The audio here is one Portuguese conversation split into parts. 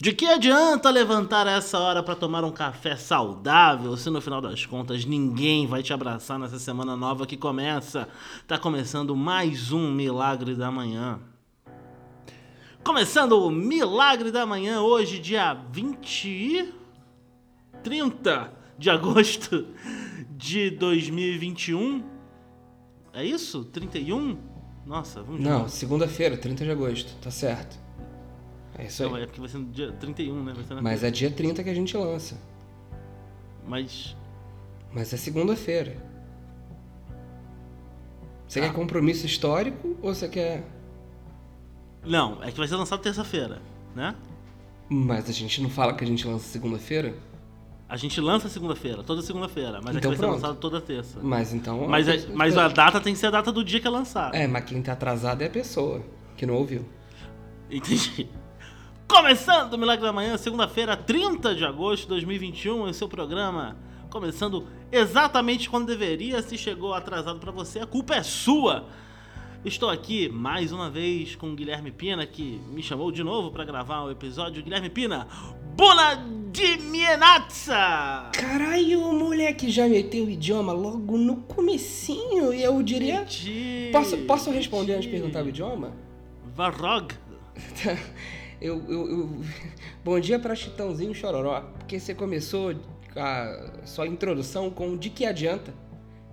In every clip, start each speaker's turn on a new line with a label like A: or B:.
A: De que adianta levantar essa hora para tomar um café saudável se no final das contas ninguém vai te abraçar nessa semana nova que começa? Tá começando mais um Milagre da Manhã. Começando o Milagre da Manhã hoje, dia 20 e 30 de agosto de 2021. É isso? 31? Nossa, vamos
B: Não, segunda-feira, 30 de agosto, tá certo. É isso
A: Não,
B: aí.
A: é porque vai ser no dia 31, né? Vai ser na
B: Mas é dia 30 que a gente lança.
A: Mas
B: Mas é segunda-feira. Você
A: Tá.
B: quer compromisso histórico ou você quer.
A: Não, é que vai ser lançado terça-feira, né?
B: Mas a gente não fala que a gente lança segunda-feira?
A: A gente lança segunda-feira, toda segunda-feira, mas é que
B: Então
A: vai
B: pronto.
A: ser lançado toda terça.
B: Mas então.
A: Mas, é- mas a data tem que ser a data do dia que é lançado.
B: É, mas quem tá atrasado é a pessoa que não ouviu.
A: Entendi. Começando o Milagre da Manhã, segunda-feira, 30 de agosto de 2021, esse é o programa. Começando exatamente quando deveria, se chegou atrasado pra você, a culpa é sua. Estou aqui mais uma vez com o Guilherme Pina, que me chamou de novo pra gravar o episódio. Guilherme Pina, Buna de Mienatsa!
B: Caralho, o moleque já meteu o idioma logo no comecinho e eu diria. Posso, posso responder antes de perguntar o idioma?
A: Varrog.
B: Eu, eu, eu- Bom dia pra Chitãozinho Chororó, porque você começou a sua introdução com de que adianta.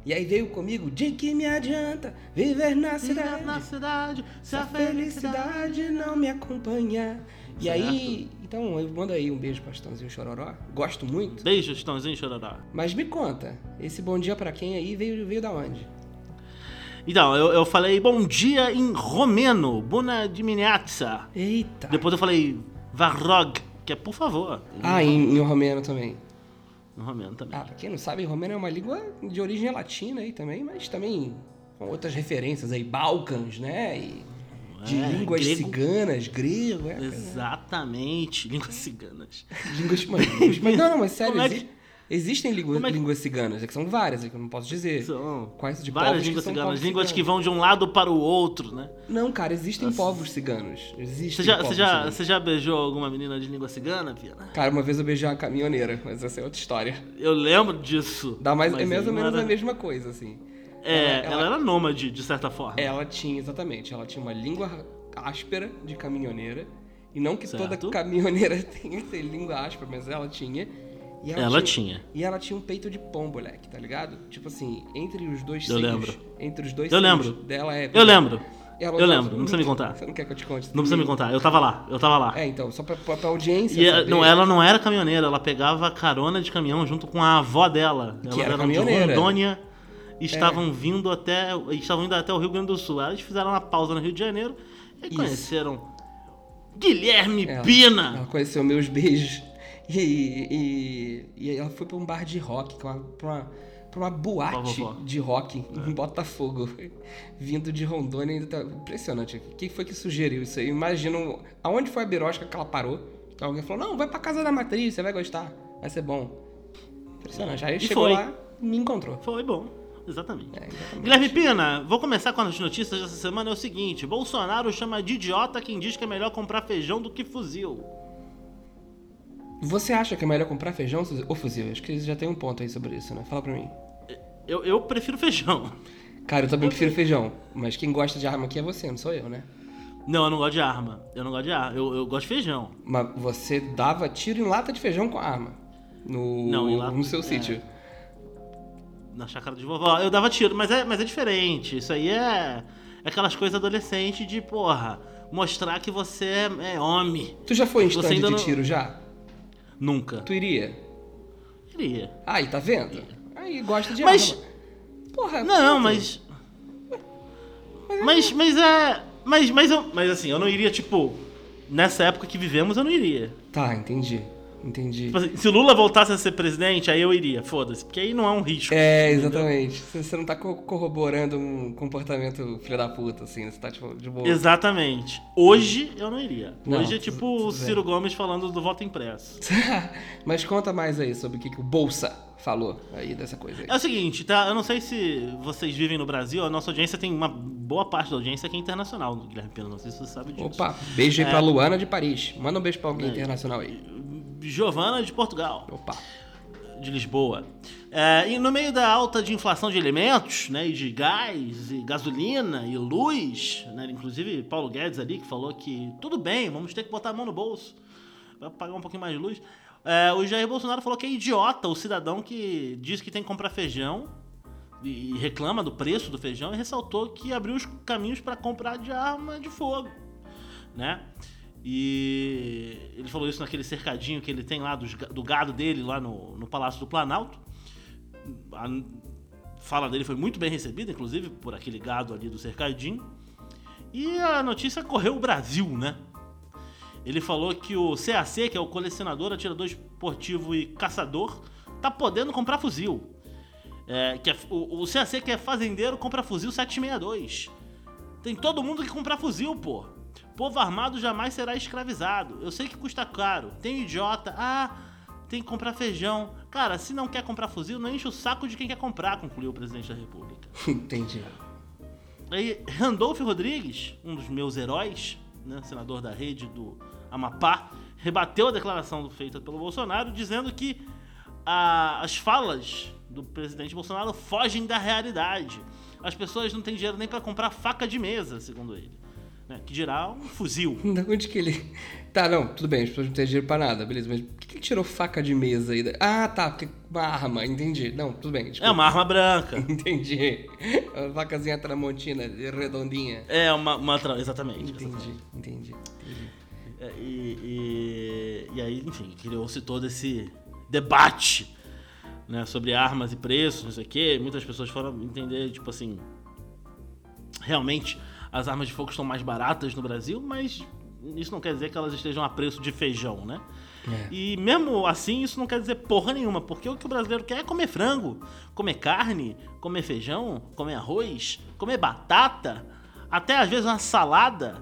B: E aí veio comigo, de que me adianta viver na cidade,
A: Na cidade, se a felicidade.
B: não me acompanhar. E
A: Certo.
B: aí, então, eu mando aí um beijo pra Chitãozinho Chororó, gosto muito.
A: Beijo, Estãozinho Chororó.
B: Mas me conta, esse bom dia pra quem aí veio, veio da onde?
A: Então, eu, eu falei bom dia em romeno, Buna dimineața.
B: Eita!
A: Depois eu falei Varrog, que é por favor.
B: Ah, em, em romeno também.
A: Em romeno também.
B: Ah, pra quem não sabe, romeno é uma língua de origem latina aí também, mas também com outras referências aí, Balcãs, né? E de
A: É,
B: línguas
A: grego.
B: ciganas, grego, é.
A: Exatamente, línguas ciganas.
B: Línguas, mas, línguas- mas não, não, mas sério,
A: Como é que-
B: existem língua-
A: é que-
B: línguas ciganas, é que são várias, é que eu não posso dizer.
A: São
B: Quais de
A: várias
B: povos que
A: línguas
B: são
A: ciganas,
B: povos
A: línguas que
B: ciganos.
A: vão de um lado para o outro, né?
B: Não, cara, existem povos ciganos. Existem
A: Você já,
B: povos
A: você, já,
B: ciganos.
A: você já beijou alguma menina de língua cigana, Pina?
B: Cara, uma vez eu beijei uma caminhoneira, mas essa é outra história.
A: Eu lembro disso.
B: Dá mais, é mais ou menos
A: era-
B: a mesma coisa, assim.
A: É,
B: Ela-
A: ela,
B: ela-
A: era nômade, de certa forma.
B: Ela tinha, exatamente, ela tinha uma língua áspera de caminhoneira. E não que toda
A: Certo.
B: caminhoneira tenha que língua áspera, mas ela tinha. E
A: Ela tinha.
B: E ela tinha um peito de pão, moleque, tá ligado? Tipo assim, entre os dois
A: Eu
B: seios.
A: lembro.
B: Entre os dois
A: Eu lembro.
B: dela é.
A: Eu lembro.
B: Ela
A: Eu lembro, não precisa me contar.
B: Você não quer que eu te conte?
A: Não precisa me contar, eu tava lá, eu tava lá.
B: É, então, só pra, pra, pra audiência.
A: E é-
B: saber.
A: não, ela não era caminhoneira, ela pegava carona de caminhão junto com a avó dela.
B: Que
A: Elas
B: era caminhoneira.
A: de Rondônia e estavam vindo até. Estavam indo até o Rio Grande do Sul. Eles fizeram uma pausa no Rio de Janeiro e
B: Isso.
A: conheceram Guilherme
B: Ela-
A: Pina.
B: Ela conheceu meus beijos. E, e, e ela foi pra um bar de rock, pra uma, pra uma, pra uma boate de rock em Botafogo. Vindo de Rondônia ainda tá impressionante. Quem foi que sugeriu isso aí? Imagino aonde foi a birosca que ela parou. Alguém falou: Não, vai pra casa da matriz, você vai gostar, vai ser bom. Impressionante. Aí
A: E
B: chegou
A: foi.
B: lá e me encontrou.
A: Foi bom, exatamente.
B: É, exatamente.
A: Guilherme Pina, vou começar com as notícias dessa semana. É o seguinte: Bolsonaro chama de idiota quem diz que é melhor comprar feijão do que fuzil.
B: Você acha que é melhor comprar feijão ou fuzil? Acho que já tem um ponto aí sobre isso, né? Fala pra mim.
A: Eu, eu prefiro feijão.
B: Cara, eu também prefiro feijão. Mas quem gosta de arma aqui é você, não sou eu, né?
A: Não, eu não gosto de arma. Eu não gosto de arma. Eu, eu gosto de feijão.
B: Mas você dava tiro em lata de feijão com arma. No,
A: Não, lata-
B: no seu
A: é.
B: sítio.
A: Na chácara de vovó. Eu dava tiro, mas é, mas é diferente. Isso aí é, é aquelas coisas adolescentes de, porra, mostrar que você é, é homem.
B: Tu já foi em stand de
A: não-
B: tiro já?
A: Nunca.
B: Tu iria?
A: Queria.
B: Aí, tá vendo? Aí gosta de
A: Mas-
B: arma. Porra,
A: Não,
B: pronto.
A: mas. Mas, mas é. Mas, mas, eu, mas assim, eu não iria, tipo. Nessa época que vivemos, eu não iria.
B: Tá, entendi. Entendi.
A: Tipo assim, se o Lula voltasse a ser presidente, aí eu iria. Foda-se. Porque aí não é um risco.
B: É, exatamente. Você você não tá co- corroborando um comportamento filho da puta, assim, né? Você tá, tipo, de boa.
A: Exatamente. Hoje eu não iria.
B: Não,
A: Hoje é tipo o Ciro
B: bem.
A: Gomes falando do voto impresso.
B: Mas conta mais aí sobre o que, que o Bolsa falou aí dessa coisa aí.
A: É o seguinte, tá? Eu não sei se vocês vivem no Brasil, a nossa audiência tem uma boa parte da audiência que é internacional, Guilherme Pena. Não sei se você sabe disso.
B: Opa, beijo aí
A: É.
B: pra Luana de Paris. Manda um beijo pra alguém internacional aí.
A: Giovana de Portugal.
B: Opa.
A: de Lisboa. É, e no meio da alta de inflação de alimentos, né, e de gás, e gasolina, e luz, né, inclusive Paulo Guedes ali que falou que tudo bem, vamos ter que botar a mão no bolso para pagar um pouquinho mais de luz. É, o Jair Bolsonaro falou que é idiota o cidadão que diz que tem que comprar feijão e reclama do preço do feijão e ressaltou que abriu os caminhos para comprar de arma de fogo, né? E ele falou isso naquele cercadinho que ele tem lá do gado dele lá no, no Palácio do Planalto. A fala dele foi muito bem recebida, inclusive, por aquele gado ali do cercadinho. E a notícia correu o Brasil, né? Ele falou que o CAC, que é o colecionador, atirador esportivo e caçador, tá podendo comprar fuzil. É, que é- o, o CAC, que é fazendeiro, compra fuzil 762. Tem todo mundo que comprar fuzil, pô. Povo armado jamais será escravizado. Eu sei que custa caro. Tem idiota. Ah, tem que comprar feijão. Cara, se não quer comprar fuzil, não enche o saco de quem quer comprar, concluiu o presidente da República.
B: Entendi.
A: Aí, Randolph Rodrigues, um dos meus heróis, né, senador da rede do Amapá, rebateu a declaração feita pelo Bolsonaro, dizendo que a- as falas do presidente Bolsonaro fogem da realidade. As pessoas não têm dinheiro nem para comprar faca de mesa, segundo ele. Né, que dirá um fuzil.
B: Da onde que ele. Tá, não, tudo bem, as pessoas não têm dinheiro pra nada, beleza, mas por que que ele tirou faca de mesa aí? Ah, tá, porque uma arma, entendi. Não, tudo bem,
A: É
B: desculpa.
A: uma arma branca.
B: Entendi. Uma facazinha tramontina, redondinha.
A: É uma. uma tra- exatamente.
B: Entendi, entendi, entendi.
A: É, E, e, e aí, enfim, criou-se todo esse debate né, sobre armas e preços, não sei o quê. Muitas pessoas foram entender, tipo assim, realmente as armas de fogo estão mais baratas no Brasil, mas isso não quer dizer que elas estejam a preço de feijão, né?
B: É.
A: E mesmo assim, isso não quer dizer porra nenhuma, porque o que o brasileiro quer é comer frango, comer carne, comer feijão, comer arroz, comer batata, até às vezes uma salada.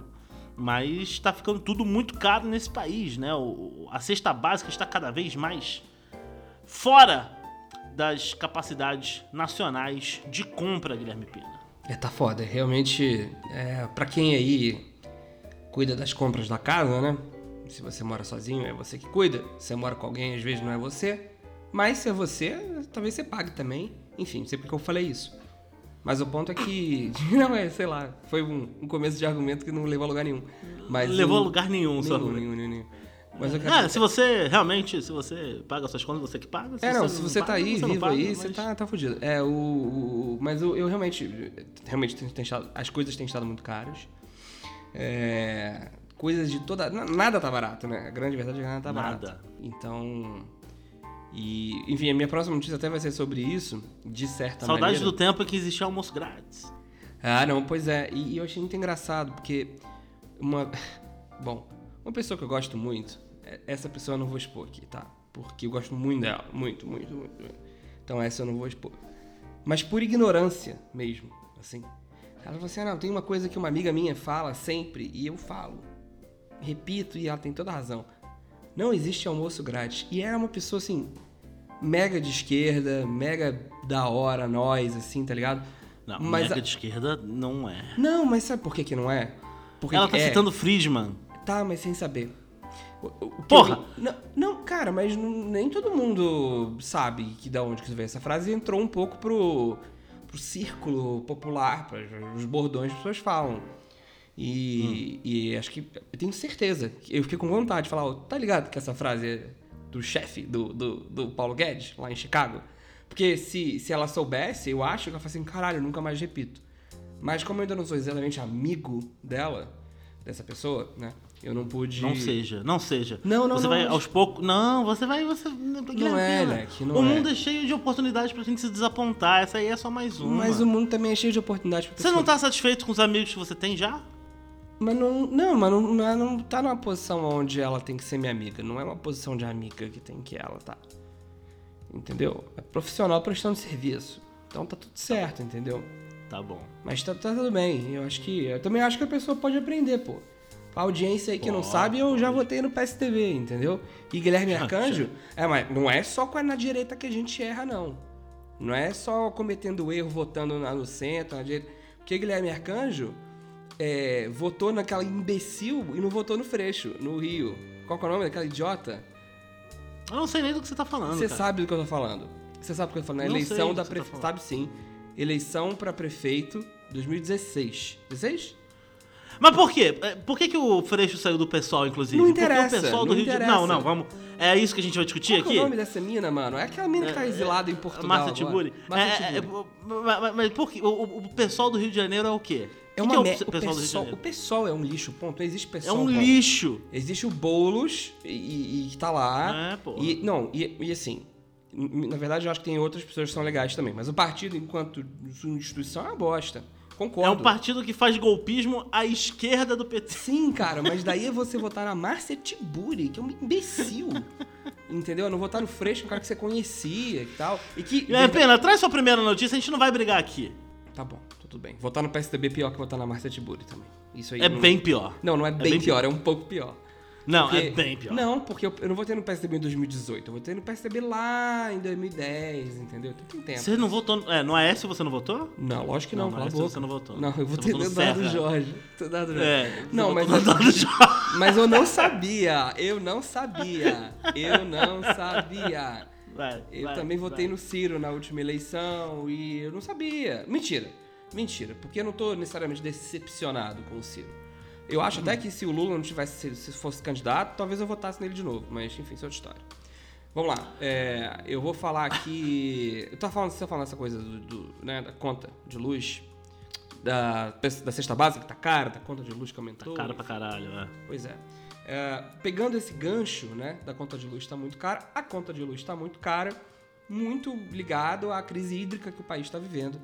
A: Mas tá ficando tudo muito caro nesse país, né? O, a cesta básica está cada vez mais fora das capacidades nacionais de compra, Guilherme Pena.
B: É, tá foda. Realmente, é, pra quem aí cuida das compras da casa, né? Se você mora sozinho, é você que cuida. Se você mora com alguém, às vezes não é você. Mas se é você, talvez você pague também. Enfim, não sei porque eu falei isso. Mas o ponto é que. Não, é, sei lá. Foi um, um começo de argumento que não levou a lugar nenhum. Mas
A: Levou a lugar nenhum,
B: nenhum,
A: argumento.
B: nenhum, nenhum, nenhum. Mas eu quero
A: Ah, se você realmente, se você paga suas contas, você que paga.
B: É, não, se você tá
A: paga,
B: aí,
A: você não
B: vivo
A: paga,
B: aí,
A: mas-
B: você tá, tá fudido. É, o, o- Mas eu, eu realmente. Realmente tem, tem estado, as coisas têm estado muito caras. É, coisas de toda. na- Nada tá barato, né? A grande verdade é que nada tá
A: Nada.
B: barato. Então. E, enfim, a minha próxima notícia até vai ser sobre isso, de certa
A: Saudade
B: maneira.
A: do tempo em que existia almoço grátis.
B: Ah, não, pois é. E, e eu achei muito engraçado, porque uma. Bom, uma pessoa que eu gosto muito, é- essa pessoa eu não vou expor aqui, tá? Porque eu gosto muito dela. Muito, muito, muito. muito. Então essa eu não vou expor. Mas por ignorância mesmo, assim. Ela falou assim: ah, não, tem uma coisa que uma amiga minha fala sempre, e eu falo. Repito, e ela tem toda a razão. Não existe almoço grátis. E era uma pessoa assim, mega de esquerda, mega da hora, nós, assim, tá ligado?
A: Não,
B: Mas
A: mega
B: a-
A: de esquerda não é.
B: não, mas sabe por que, que não é? Porque
A: Ela tá
B: é,
A: citando Friedman.
B: Tá, mas sem saber. O- o-
A: Porra!
B: eu- Não, não, cara, mas não- nem todo mundo sabe que da onde que veio essa frase entrou um pouco pro, pro círculo popular, para os bordões que as pessoas falam. E, e acho que eu tenho certeza, eu fiquei com vontade de falar, ó, tá ligado que essa frase é do chefe do, do, do Paulo Guedes, lá em Chicago? Porque se, se ela soubesse, eu acho que ela fala assim, caralho, nunca mais repito. Mas como eu ainda não sou exatamente amigo dela, dessa pessoa, né? Eu não pude.
A: Não seja, não seja.
B: Não, não,
A: Você
B: não,
A: vai
B: mas-
A: aos poucos. Não, você vai. Você,
B: Não é, Leque, não
A: O
B: é.
A: mundo é cheio de oportunidades pra gente se desapontar. Essa aí é só mais uma.
B: Mas o mundo também é cheio de oportunidades pra
A: Você não tá satisfeito com os amigos que você tem já?
B: Mas não, não, mas não, é- não tá numa posição onde ela tem que ser minha amiga. Não é uma posição de amiga que tem que ela tá. Entendeu? É profissional prestando serviço. Então tá tudo certo, entendeu?
A: Tá bom.
B: Mas tá, tá tudo bem. Eu acho que. Eu também acho que a pessoa pode aprender, pô. A audiência aí que não
A: Pode,
B: sabe, eu já
A: pode.
B: votei no PSTV, entendeu? E Guilherme Arcanjo, é, mas não é só com a na direita que a gente erra, não. Não é só cometendo erro votando na- no centro, na direita. Porque Guilherme Arcanjo é, votou naquela imbecil e não votou no Freixo, no Rio. Qual que é o nome daquela idiota?
A: Eu não sei nem do que você tá falando,
B: Você
A: cara.
B: sabe do que eu tô falando. Você sabe do que eu tô falando. A
A: Não sei
B: eleição da
A: tá
B: prefeita.
A: falando.
B: sabe sim. Eleição pra prefeito 2016. 16?
A: Mas por quê? É, Por que, que o Freixo saiu do pessoal, inclusive?
B: Não
A: Porque
B: interessa,
A: o pessoal do
B: não
A: Rio de. Não, não, vamos. É isso que a gente vai discutir
B: Qual que é
A: aqui?
B: o nome dessa mina, mano? É aquela mina que tá exilada em Portugal.
A: Marta
B: agora.
A: Tiburi.
B: Marta
A: É, é,
B: Tiburi.
A: é, mas- mas- por quê? O, o- pessoal do Rio de Janeiro é o quê?
B: É
A: O
B: uma
A: que que é o pessoal do Rio de
B: pessoal, o pessoal é um lixo, ponto. Existe
A: É
B: pessoal.
A: um
B: bom.
A: lixo.
B: Existe o Boulos e, e, tá lá.
A: É, pô.
B: E, não, e, e assim, na verdade eu acho que tem outras pessoas que são legais também. Mas o partido, enquanto instituição, é uma bosta.
A: É
B: Concordo.
A: um partido que faz golpismo à esquerda do PT.
B: Sim, cara, mas daí é você votar na Márcia Tiburi, que é um imbecil. Entendeu? Não votar no Freixo, um cara que você conhecia e tal. E que.
A: É, pena, traz sua primeira notícia, a gente não vai brigar aqui.
B: Tá bom, tá tudo bem. Votar no PSDB é pior que votar na Márcia Tiburi também. Isso aí.
A: É
B: não...
A: bem pior.
B: Não, não é bem,
A: bem
B: pior, é um pouco pior.
A: Não,
B: Porque-
A: é bem pior.
B: Não, porque eu, eu não votei no PSDB em 2018. Eu votei no PSDB lá em 2010, entendeu? Tem tempo.
A: Você não votou. É, no Aécio você não votou?
B: Não, lógico que não,
A: Não,
B: cala a
A: esse
B: boca.
A: você não votou.
B: Não, eu votei no
A: no
B: Eduardo
A: Serra.
B: Jorge. Eduardo Jorge.
A: É.
B: Não, mas,
A: no Jorge.
B: mas eu não sabia. Eu não sabia. Eu não sabia.
A: Vai,
B: Eu
A: vai,
B: também votei
A: vai.
B: no Ciro na última eleição e eu não sabia. Mentira. Mentira, porque eu não tô necessariamente decepcionado com o Ciro. Eu acho até que se o Lula não tivesse, se fosse candidato, talvez eu votasse nele de novo, mas enfim, isso é outra história. Vamos lá, é, eu vou falar aqui. Eu tava falando, você tá falando essa coisa do, do, né, da conta de luz, da, da cesta básica que tá cara, da conta de luz que aumentou.
A: Cara pra caralho, né?
B: Pois é. É, Pegando esse gancho, né, da conta de luz está muito cara, a conta de luz está muito cara, muito ligado à crise hídrica que o país está vivendo.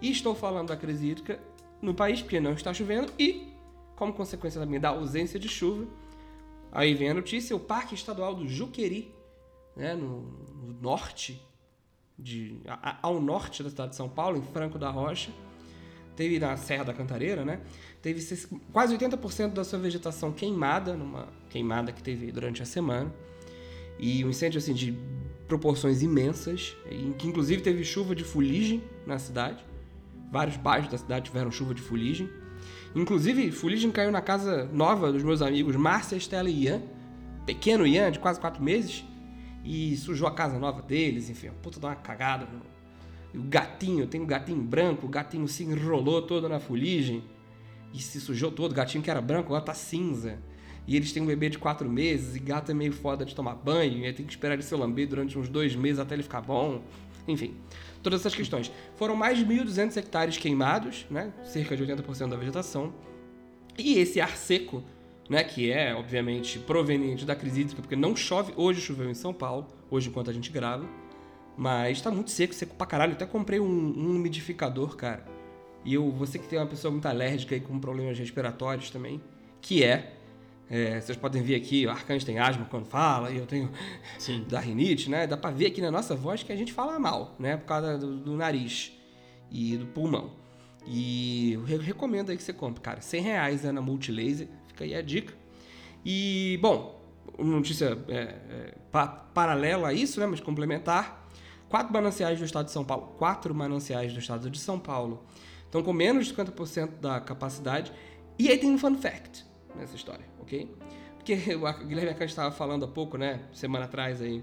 B: E estou falando da crise hídrica no país porque não está chovendo e, como consequência também da ausência de chuva, aí vem a notícia, o Parque Estadual do Juqueri, né, no, no norte, de, a- ao norte da cidade de São Paulo, em Franco da Rocha, teve na Serra da Cantareira, né? Teve quase 80% da sua vegetação queimada, numa queimada que teve durante a semana. E um incêndio assim de proporções imensas, que inclusive teve chuva de fuligem na cidade. Vários bairros da cidade tiveram chuva de fuligem. Inclusive, fuligem caiu na casa nova dos meus amigos Márcia, Estela e Ian. Pequeno Ian, de quase 4 meses. E sujou a casa nova deles, enfim, puta dá uma cagada. o gatinho, tem um gatinho branco, o gatinho se enrolou todo na fuligem e se sujou todo. O gatinho que era branco agora tá cinza. E eles têm um bebê de quatro meses e gato é meio foda de tomar banho. E aí tem que esperar ele ser lamber durante uns dois meses até ele ficar bom. Enfim, todas essas questões. Foram mais de 1.200 hectares queimados, né? cerca de 80% da vegetação. E esse ar seco, né, que é, obviamente, proveniente da crise hídrica, porque não chove, hoje choveu em São Paulo, hoje enquanto a gente grava, mas tá muito seco, seco pra caralho. Até comprei um, um umidificador, cara. E eu, você que tem uma pessoa muito alérgica e com problemas respiratórios também, que é, é, vocês podem ver aqui, o Arcanjo tem asma quando fala, e eu tenho
A: Sim.
B: da rinite, né? Dá pra ver aqui na nossa voz que a gente fala mal, né? Por causa do, do nariz e do pulmão. E eu re- recomendo aí que você compre, cara. 100 reais é na Multilaser, fica aí a dica. E, bom, uma notícia é, é, pa- paralela a isso, né? Mas complementar. Quatro mananciais do estado de São Paulo, quatro mananciais do estado de São Paulo estão com menos de 50% da capacidade. E aí tem um fun fact nessa história, ok? Porque o Guilherme Arcanjo estava falando há pouco, né? Semana atrás aí.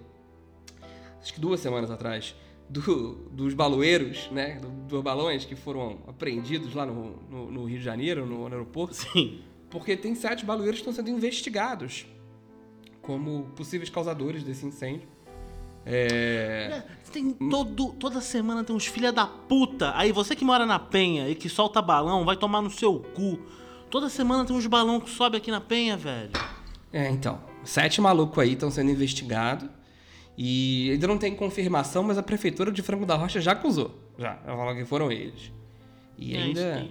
B: Acho que duas semanas atrás. do- dos baloeiros, né? do- Dos balões que foram apreendidos lá no, no- no Rio de Janeiro, no, no aeroporto.
A: Sim.
B: Porque tem sete baloeiros que estão sendo investigados como possíveis causadores desse incêndio. É...
A: É, Tem todo, toda semana tem uns filha da puta. Aí você que mora na Penha e que solta balão, vai tomar no seu cu. Toda semana tem uns balão que sobe aqui na Penha, velho.
B: É, então. Sete malucos aí estão sendo investigados. E ainda não tem confirmação, mas a prefeitura de Franco da Rocha já acusou. Já. Ela falou que foram eles. E
A: É,
B: ainda,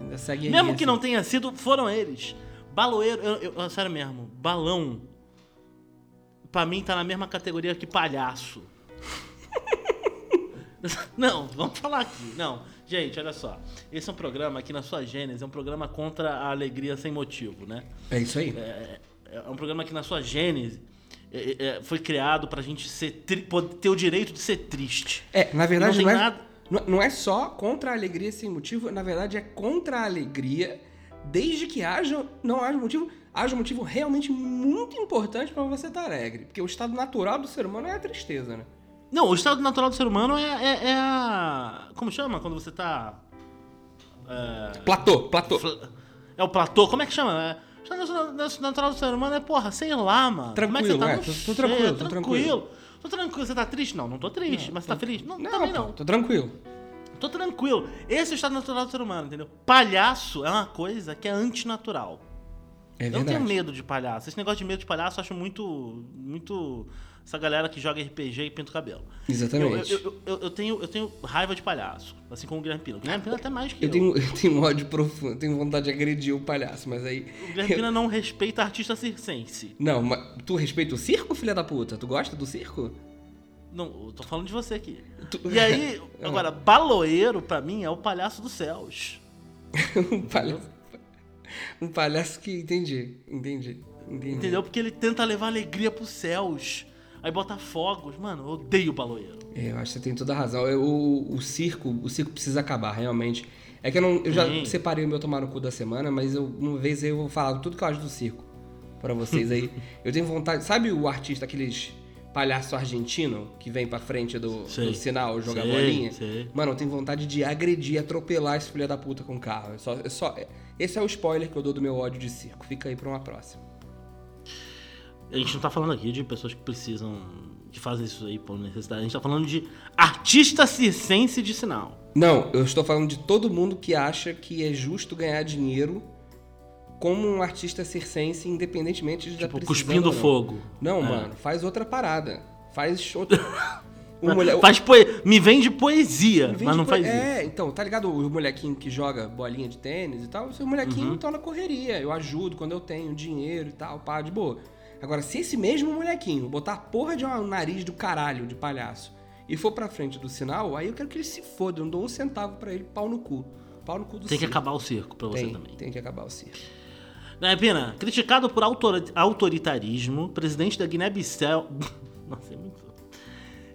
B: ainda segue aí.
A: Mesmo que
B: assim.
A: não tenha sido, foram eles. Baloeiro, eu, eu- sério mesmo, balão. Pra mim tá na mesma categoria que palhaço. não, vamos falar aqui. Não. Gente, olha só. Esse é um programa que, na sua gênese, é um programa contra a alegria sem motivo, né?
B: É isso aí.
A: É, é um programa que, na sua gênese, é, é, foi criado pra gente ser ter o direito de ser triste.
B: É, na verdade
A: Não
B: não, é,
A: nada-
B: não- é só contra a alegria sem motivo, na verdade é contra a alegria desde que haja, não haja motivo, haja um motivo realmente muito importante pra você estar alegre. Porque o estado natural do ser humano é a tristeza, né?
A: Não, o estado natural do ser humano é, é- é a. Como chama quando você tá. É,
B: Platô, platô.
A: é o platô, como é que chama? É, o estado natu- natural do ser humano é, porra, sei lá, mano. como é que você
B: Tranquilo,
A: tá?
B: é,
A: Não
B: tô- tô tranquilo, tô
A: tranquilo. Tô tranquilo. Você tá triste? Não, não tô triste. mas você tá feliz? Não, também
B: pô,
A: não.
B: Tô tranquilo.
A: Tô tranquilo. Esse é o estado natural do ser humano, entendeu? Palhaço é uma coisa que é antinatural.
B: É
A: Eu não tenho medo de palhaço. Esse negócio de medo de palhaço eu acho muito. muito. Essa galera que joga RPG e pinta o cabelo.
B: Exatamente.
A: Eu, eu, eu, eu tenho, eu tenho raiva de palhaço, assim como o Guilherme Pina. O Guilherme Pina é até mais que eu.
B: Tenho, eu tenho ódio profundo, tenho vontade de agredir o palhaço, mas aí.
A: O Guilherme Pina não respeita artista circense.
B: Não, mas tu respeita o circo, filha da puta? Tu gosta do circo?
A: Não, eu tô falando de você aqui.
B: Tu-
A: E aí,
B: Ah.
A: agora, baloeiro, pra mim, é o palhaço dos céus.
B: um palhaço. Um palhaço que. Entendi, entendi. Entendi.
A: Entendeu? Porque ele tenta levar alegria pros céus. Aí bota fogos. Mano, eu odeio baloeiro.
B: É, eu acho que você tem toda a razão. Eu- o, o circo, o circo precisa acabar, realmente. É que eu, não, eu já
A: Sim.
B: separei o meu tomar no cu da semana, mas eu, uma vez eu vou falar tudo que eu acho do circo pra vocês aí. eu tenho vontade. Sabe o artista, aqueles palhaço argentino que vem pra frente do, do sinal jogar
A: Sei,
B: bolinha?
A: sei.
B: Mano, eu tenho vontade de agredir, atropelar esse filho da puta com o carro. É só, é só, esse é o spoiler que eu dou do meu ódio de circo. Fica aí pra uma próxima.
A: A gente não tá falando aqui de pessoas que precisam. que fazem isso aí por necessidade. A gente tá falando de artista circense de sinal.
B: Não, eu estou falando de todo mundo que acha que é justo ganhar dinheiro como um artista circense, independentemente de
A: Tipo, cuspindo
B: não.
A: fogo.
B: Não,
A: É.
B: mano, faz outra parada. Faz outra. O mulher...
A: Faz poe... Me vende poesia,
B: Vende
A: mas não faz isso.
B: É, então, tá ligado? O molequinho que joga bolinha de tênis e tal, o seu molequinho
A: Uhum.
B: tá na correria. Eu ajudo quando eu tenho dinheiro e tal, pá, de boa. Agora, se esse mesmo molequinho botar a porra de um nariz do caralho de palhaço e for pra frente do sinal, aí eu quero que ele se foda. Eu não dou um centavo pra ele, pau no cu. Pau no cu do
A: Tem que
B: circo.
A: acabar o circo pra você
B: tem,
A: também.
B: Tem que acabar o circo.
A: Né, Pina? Criticado por autor- autoritarismo, presidente da Guiné-Bissau. Nossa, é muito.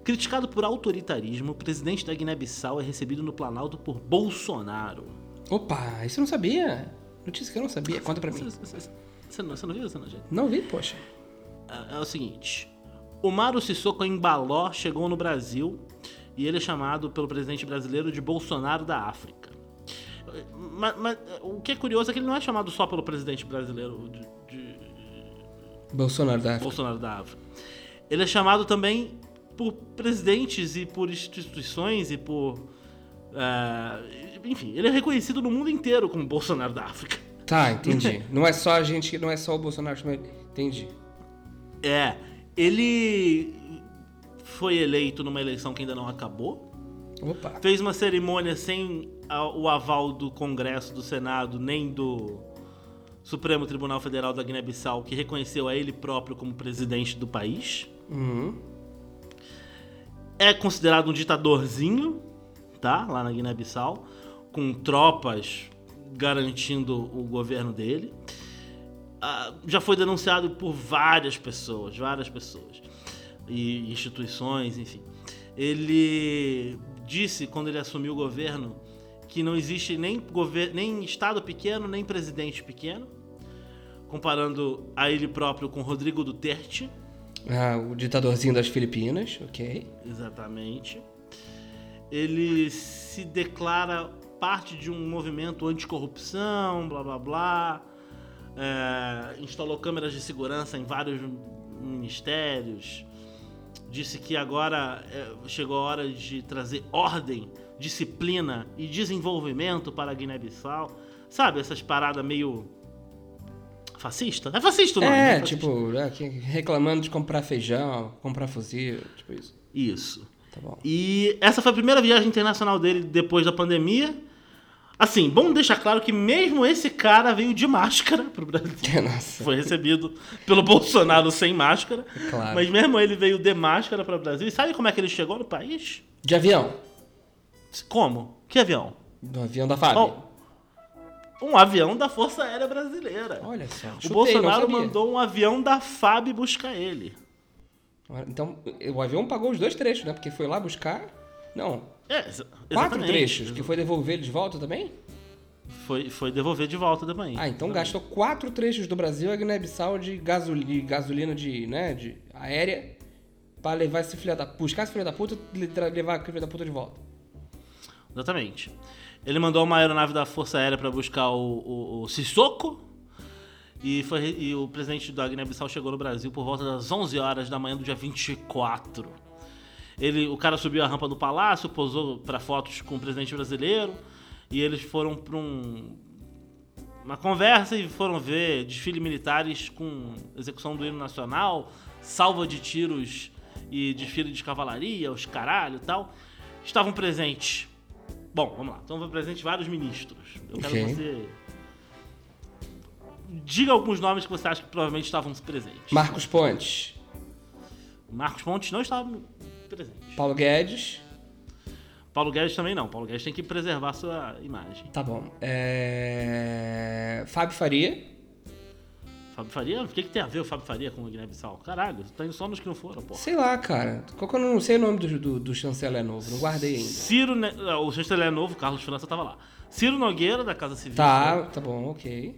A: Criticado por autoritarismo, o presidente da Guiné-Bissau é recebido no Planalto por Bolsonaro.
B: Opa, isso eu não sabia. Notícia que eu não sabia. Conta pra mim.
A: Você, você- você não, você não viu, você não, gente?
B: Não vi, poxa.
A: É, é o seguinte: o Mauro Sissoko Embaló chegou no Brasil e ele é chamado pelo presidente brasileiro de Bolsonaro da África. Mas, mas, o que é curioso é que ele não é chamado só pelo presidente brasileiro de, de
B: Bolsonaro da África.
A: Bolsonaro da África. Ele é chamado também por presidentes e por instituições e por. é, enfim, ele é reconhecido no mundo inteiro como Bolsonaro da África.
B: Tá, entendi. não é só a gente, não é só o Bolsonaro, entendi.
A: É, ele foi eleito numa eleição que ainda não acabou.
B: Opa.
A: Fez uma cerimônia sem a- o aval do Congresso, do Senado, nem do Supremo Tribunal Federal da Guiné-Bissau, que reconheceu a ele próprio como presidente do país.
B: Uhum.
A: É considerado um ditadorzinho, tá? Lá na Guiné-Bissau, com tropas garantindo o governo dele. Já foi denunciado por várias pessoas, várias pessoas e instituições, enfim. Ele disse quando ele assumiu o governo que não existe nem, nem estado pequeno nem presidente pequeno, comparando a ele próprio com Rodrigo Duterte.
B: Ah, o ditadorzinho das Filipinas, ok.
A: Exatamente. Ele se declara parte de um movimento anticorrupção, blá blá blá. É, instalou câmeras de segurança em vários ministérios. Disse que agora é, chegou a hora de trazer ordem, disciplina e desenvolvimento para a Guiné-Bissau. Sabe, essas paradas meio. fascista? É fascista o nome, né?
B: É,
A: Fascista.
B: tipo, é, que- reclamando de comprar feijão, comprar fuzil, tipo isso.
A: Isso.
B: Tá bom.
A: E essa foi a primeira viagem internacional dele depois da pandemia. Assim, bom deixar claro que mesmo esse cara veio de máscara pro Brasil.
B: Nossa,
A: Foi recebido pelo Bolsonaro sem máscara.
B: claro.
A: Mas mesmo ele veio de máscara para o Brasil. E sabe como é que ele chegou no país?
B: De avião.
A: Como? Que avião?
B: Do avião da FAB.
A: Bom, um avião da Força Aérea Brasileira.
B: Olha só.
A: o
B: chutei,
A: Bolsonaro mandou um avião da FAB buscar ele.
B: Então, o avião pagou os dois trechos, né? Porque foi lá buscar. Não,
A: É, exa-
B: quatro
A: exatamente.
B: trechos. Que foi devolver de volta também?
A: Foi, foi devolver de volta também.
B: Ah, então gastou quatro trechos do Brasil a Guiné-Bissau de gasolina, de gasolina de, né, de aérea pra levar esse filho da buscar esse filho da puta e levar aquele filho da puta de volta.
A: Exatamente. Ele mandou uma aeronave da Força Aérea para buscar o, o, o Sissoko. E, foi, e o presidente da Guiné-Bissau chegou no Brasil por volta das 11 horas da manhã do dia 24. Ele, o cara subiu a rampa do palácio, posou para fotos com o presidente brasileiro. E eles foram para um, uma conversa e foram ver desfile militares com execução do hino nacional, salva de tiros e desfile de cavalaria, os caralho e tal. Estavam presentes. Bom, vamos lá. Estavam presentes vários ministros. Eu quero
B: Ok.
A: que você. Diga alguns nomes que você acha que provavelmente estavam presentes.
B: Marcos Pontes,
A: Marcos Pontes não estava presente.
B: Paulo Guedes.
A: Paulo Guedes também não. Paulo Guedes tem que preservar sua imagem.
B: Tá bom. É... Fábio Faria.
A: Fábio Faria? O que, que tem a ver o Fábio Faria com o Guiné-Bissau? Caralho, tá indo só nos que não foram, pô.
B: Sei lá, cara. Qual que eu não sei o nome do, do, do chanceler novo. Não guardei ainda.
A: Ciro, Ne- o chanceler novo, Carlos França, tava lá. Ciro Nogueira, da Casa Civil.
B: Tá, tá bom, ok.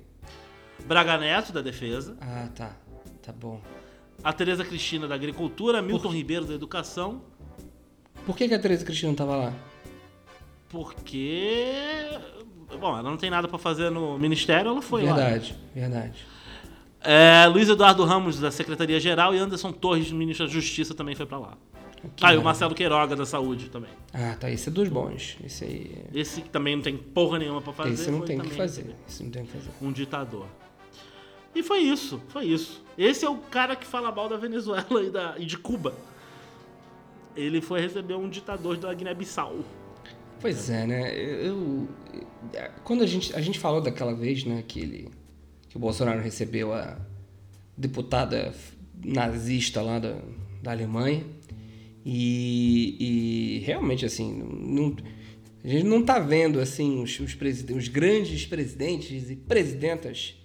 A: Braga Neto, da Defesa.
B: Ah, tá. Tá bom.
A: A Tereza Cristina, da Agricultura. Milton Ribeiro, da Educação.
B: Por que, que a Teresa Cristina tava lá?
A: Porque. Bom, ela não tem nada pra fazer no Ministério, ela foi lá.
B: verdade, verdade.
A: É, Luiz Eduardo Ramos, da Secretaria-Geral. E Anderson Torres, ministro da Justiça, também foi pra lá. Ah, e o Marcelo Queiroga, da Saúde, também.
B: Ah, tá. Esse é dos bons. Esse aí.
A: Esse que também não tem porra nenhuma pra fazer.
B: Esse não tem o que fazer. Esse não tem o que fazer.
A: Um ditador. E foi isso, foi isso. Esse é o cara que fala mal da Venezuela e, da, e de Cuba. Ele foi receber um ditador da Guiné-Bissau.
B: Pois é, né? Eu, eu- quando a gente, a gente falou daquela vez, né, que, ele, que o Bolsonaro recebeu a deputada nazista lá da, da Alemanha, e, e realmente, assim, não, a gente não tá vendo, assim, os, os, os grandes presidentes e presidentas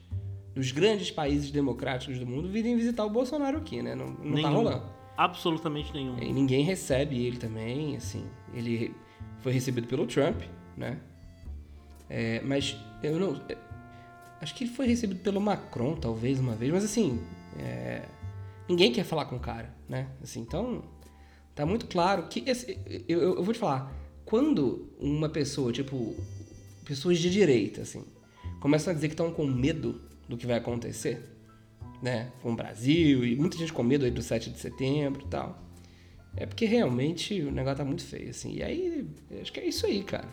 B: dos grandes países democráticos do mundo virem visitar o Bolsonaro aqui, né? Não, não tá rolando.
A: Absolutamente nenhum.
B: E ninguém recebe ele também, assim. Ele foi recebido pelo Trump, né? É, mas eu não. é, acho que ele foi recebido pelo Macron, talvez, uma vez, mas assim. é, ninguém quer falar com o cara, né? Assim, então. Tá muito claro que. esse- eu- eu vou te falar. Quando uma pessoa, tipo. Pessoas de direita, assim. Começam a dizer que estão com medo do que vai acontecer né, com o Brasil e muita gente com medo aí do 7 de setembro e tal. É porque realmente o negócio tá muito feio, assim. E aí, acho que é isso aí, cara.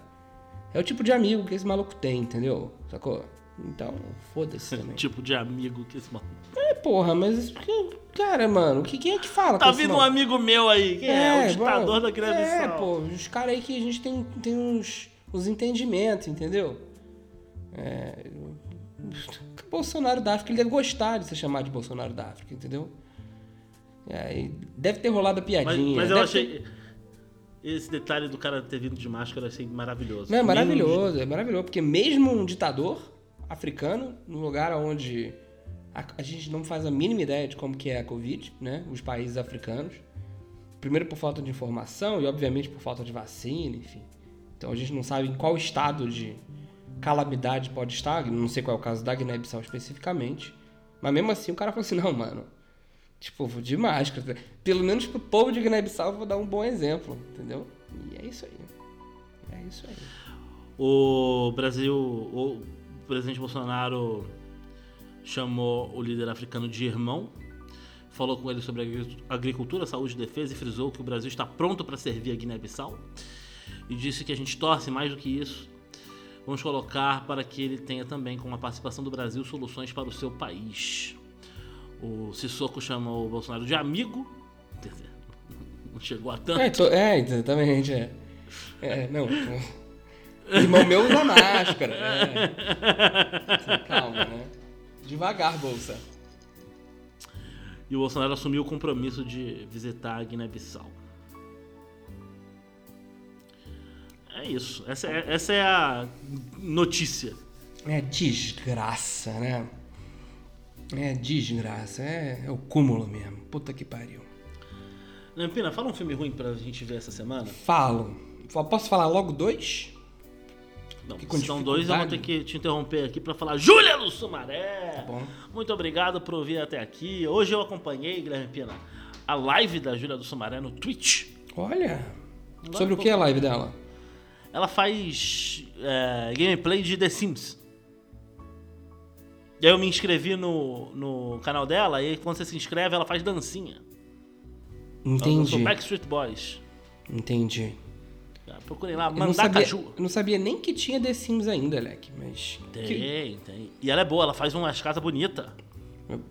B: É o tipo de amigo que esse maluco tem, entendeu? Sacou? Então, foda-se também.
A: tipo de amigo que esse mano.
B: É, porra, mas. Cara, mano, que- quem é que fala
A: Tá vindo um
B: maluco?
A: amigo meu aí, que é, o ditador da Guiné-Bissau.
B: É, pô, os caras aí que a gente tem, tem uns, uns entendimentos, entendeu? É, Bolsonaro da África, ele deve gostar de ser chamado de Bolsonaro da África, entendeu? É, deve ter rolado a
A: Mas,
B: piadinha.
A: mas eu
B: deve
A: achei.
B: ter-
A: Esse detalhe do cara ter vindo de máscara, eu achei maravilhoso.
B: Não, é maravilhoso, é maravilhoso, porque mesmo um ditador africano, num lugar onde a, a gente não faz a mínima ideia de como que é a Covid, né? Os países africanos. Primeiro por falta de informação e obviamente por falta de vacina, enfim. Então a gente não sabe em qual estado de calamidade pode estar, não sei qual é o caso da Guiné-Bissau especificamente. Mas mesmo assim o cara falou assim, não, mano, tipo, vou de máscara. Pelo menos pro povo de Guiné-Bissau eu vou dar um bom exemplo, entendeu? E é isso aí. É isso aí.
A: O Brasil, o presidente Bolsonaro chamou o líder africano de irmão, falou com ele sobre agri- agricultura, saúde e defesa e frisou que o Brasil está pronto para servir a Guiné-Bissau e disse que a gente torce mais do que isso. Vamos colocar para que ele tenha também, com a participação do Brasil, soluções para o seu país. O Sissoko chamou o Bolsonaro de amigo, não chegou a tanto.
B: É, tô- é, exatamente, é. É, não. Irmão meu usa máscara. É. Calma, né? Devagar, bolsa.
A: E o Bolsonaro assumiu o compromisso de visitar a Guiné-Bissau. É isso. Essa é, essa é a notícia.
B: É desgraça, né? É desgraça, é, é o cúmulo mesmo. Puta que pariu.
A: Lampina, fala um filme ruim pra gente ver essa semana.
B: Falo. Posso falar logo dois?
A: Não,
B: Que
A: se são dois, eu vou ter que te interromper aqui pra falar Júlia do Sumaré!
B: Tá bom.
A: Muito obrigado por ouvir até aqui. Hoje eu acompanhei, Guilherme Pina, a live da Júlia do Sumaré no Twitch.
B: Olha. Sobre o que é a live dela?
A: Ela faz é, gameplay de The Sims. E aí eu me inscrevi no, no canal dela, e quando você se inscreve, ela faz dancinha. Ela lançou
B: Entendi.
A: Backstreet Boys.
B: Entendi.
A: Ah, Procurem lá,
B: Eu
A: Mandacaju.
B: eu não sabia nem que tinha The Sims ainda, Leque, mas. que-
A: Tem, tem. E ela é boa, ela faz umas casas bonitas.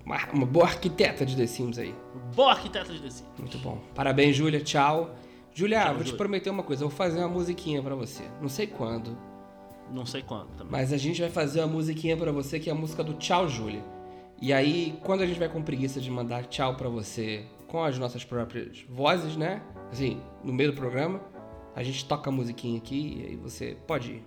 B: uma, uma boa arquiteta de The Sims aí.
A: Boa arquiteta de The Sims.
B: Muito bom. Parabéns, Júlia. Tchau.
A: Tchau,
B: vou te prometer uma coisa. Eu vou fazer uma musiquinha pra você. Não sei quando,
A: Não sei quando também.
B: mas a gente vai fazer uma musiquinha pra você que é a música do Tchau, Júlia. E aí, quando a gente vai com preguiça de mandar tchau pra você com as nossas próprias vozes, né? Assim, no meio do programa, a gente toca a musiquinha aqui e aí você pode ir.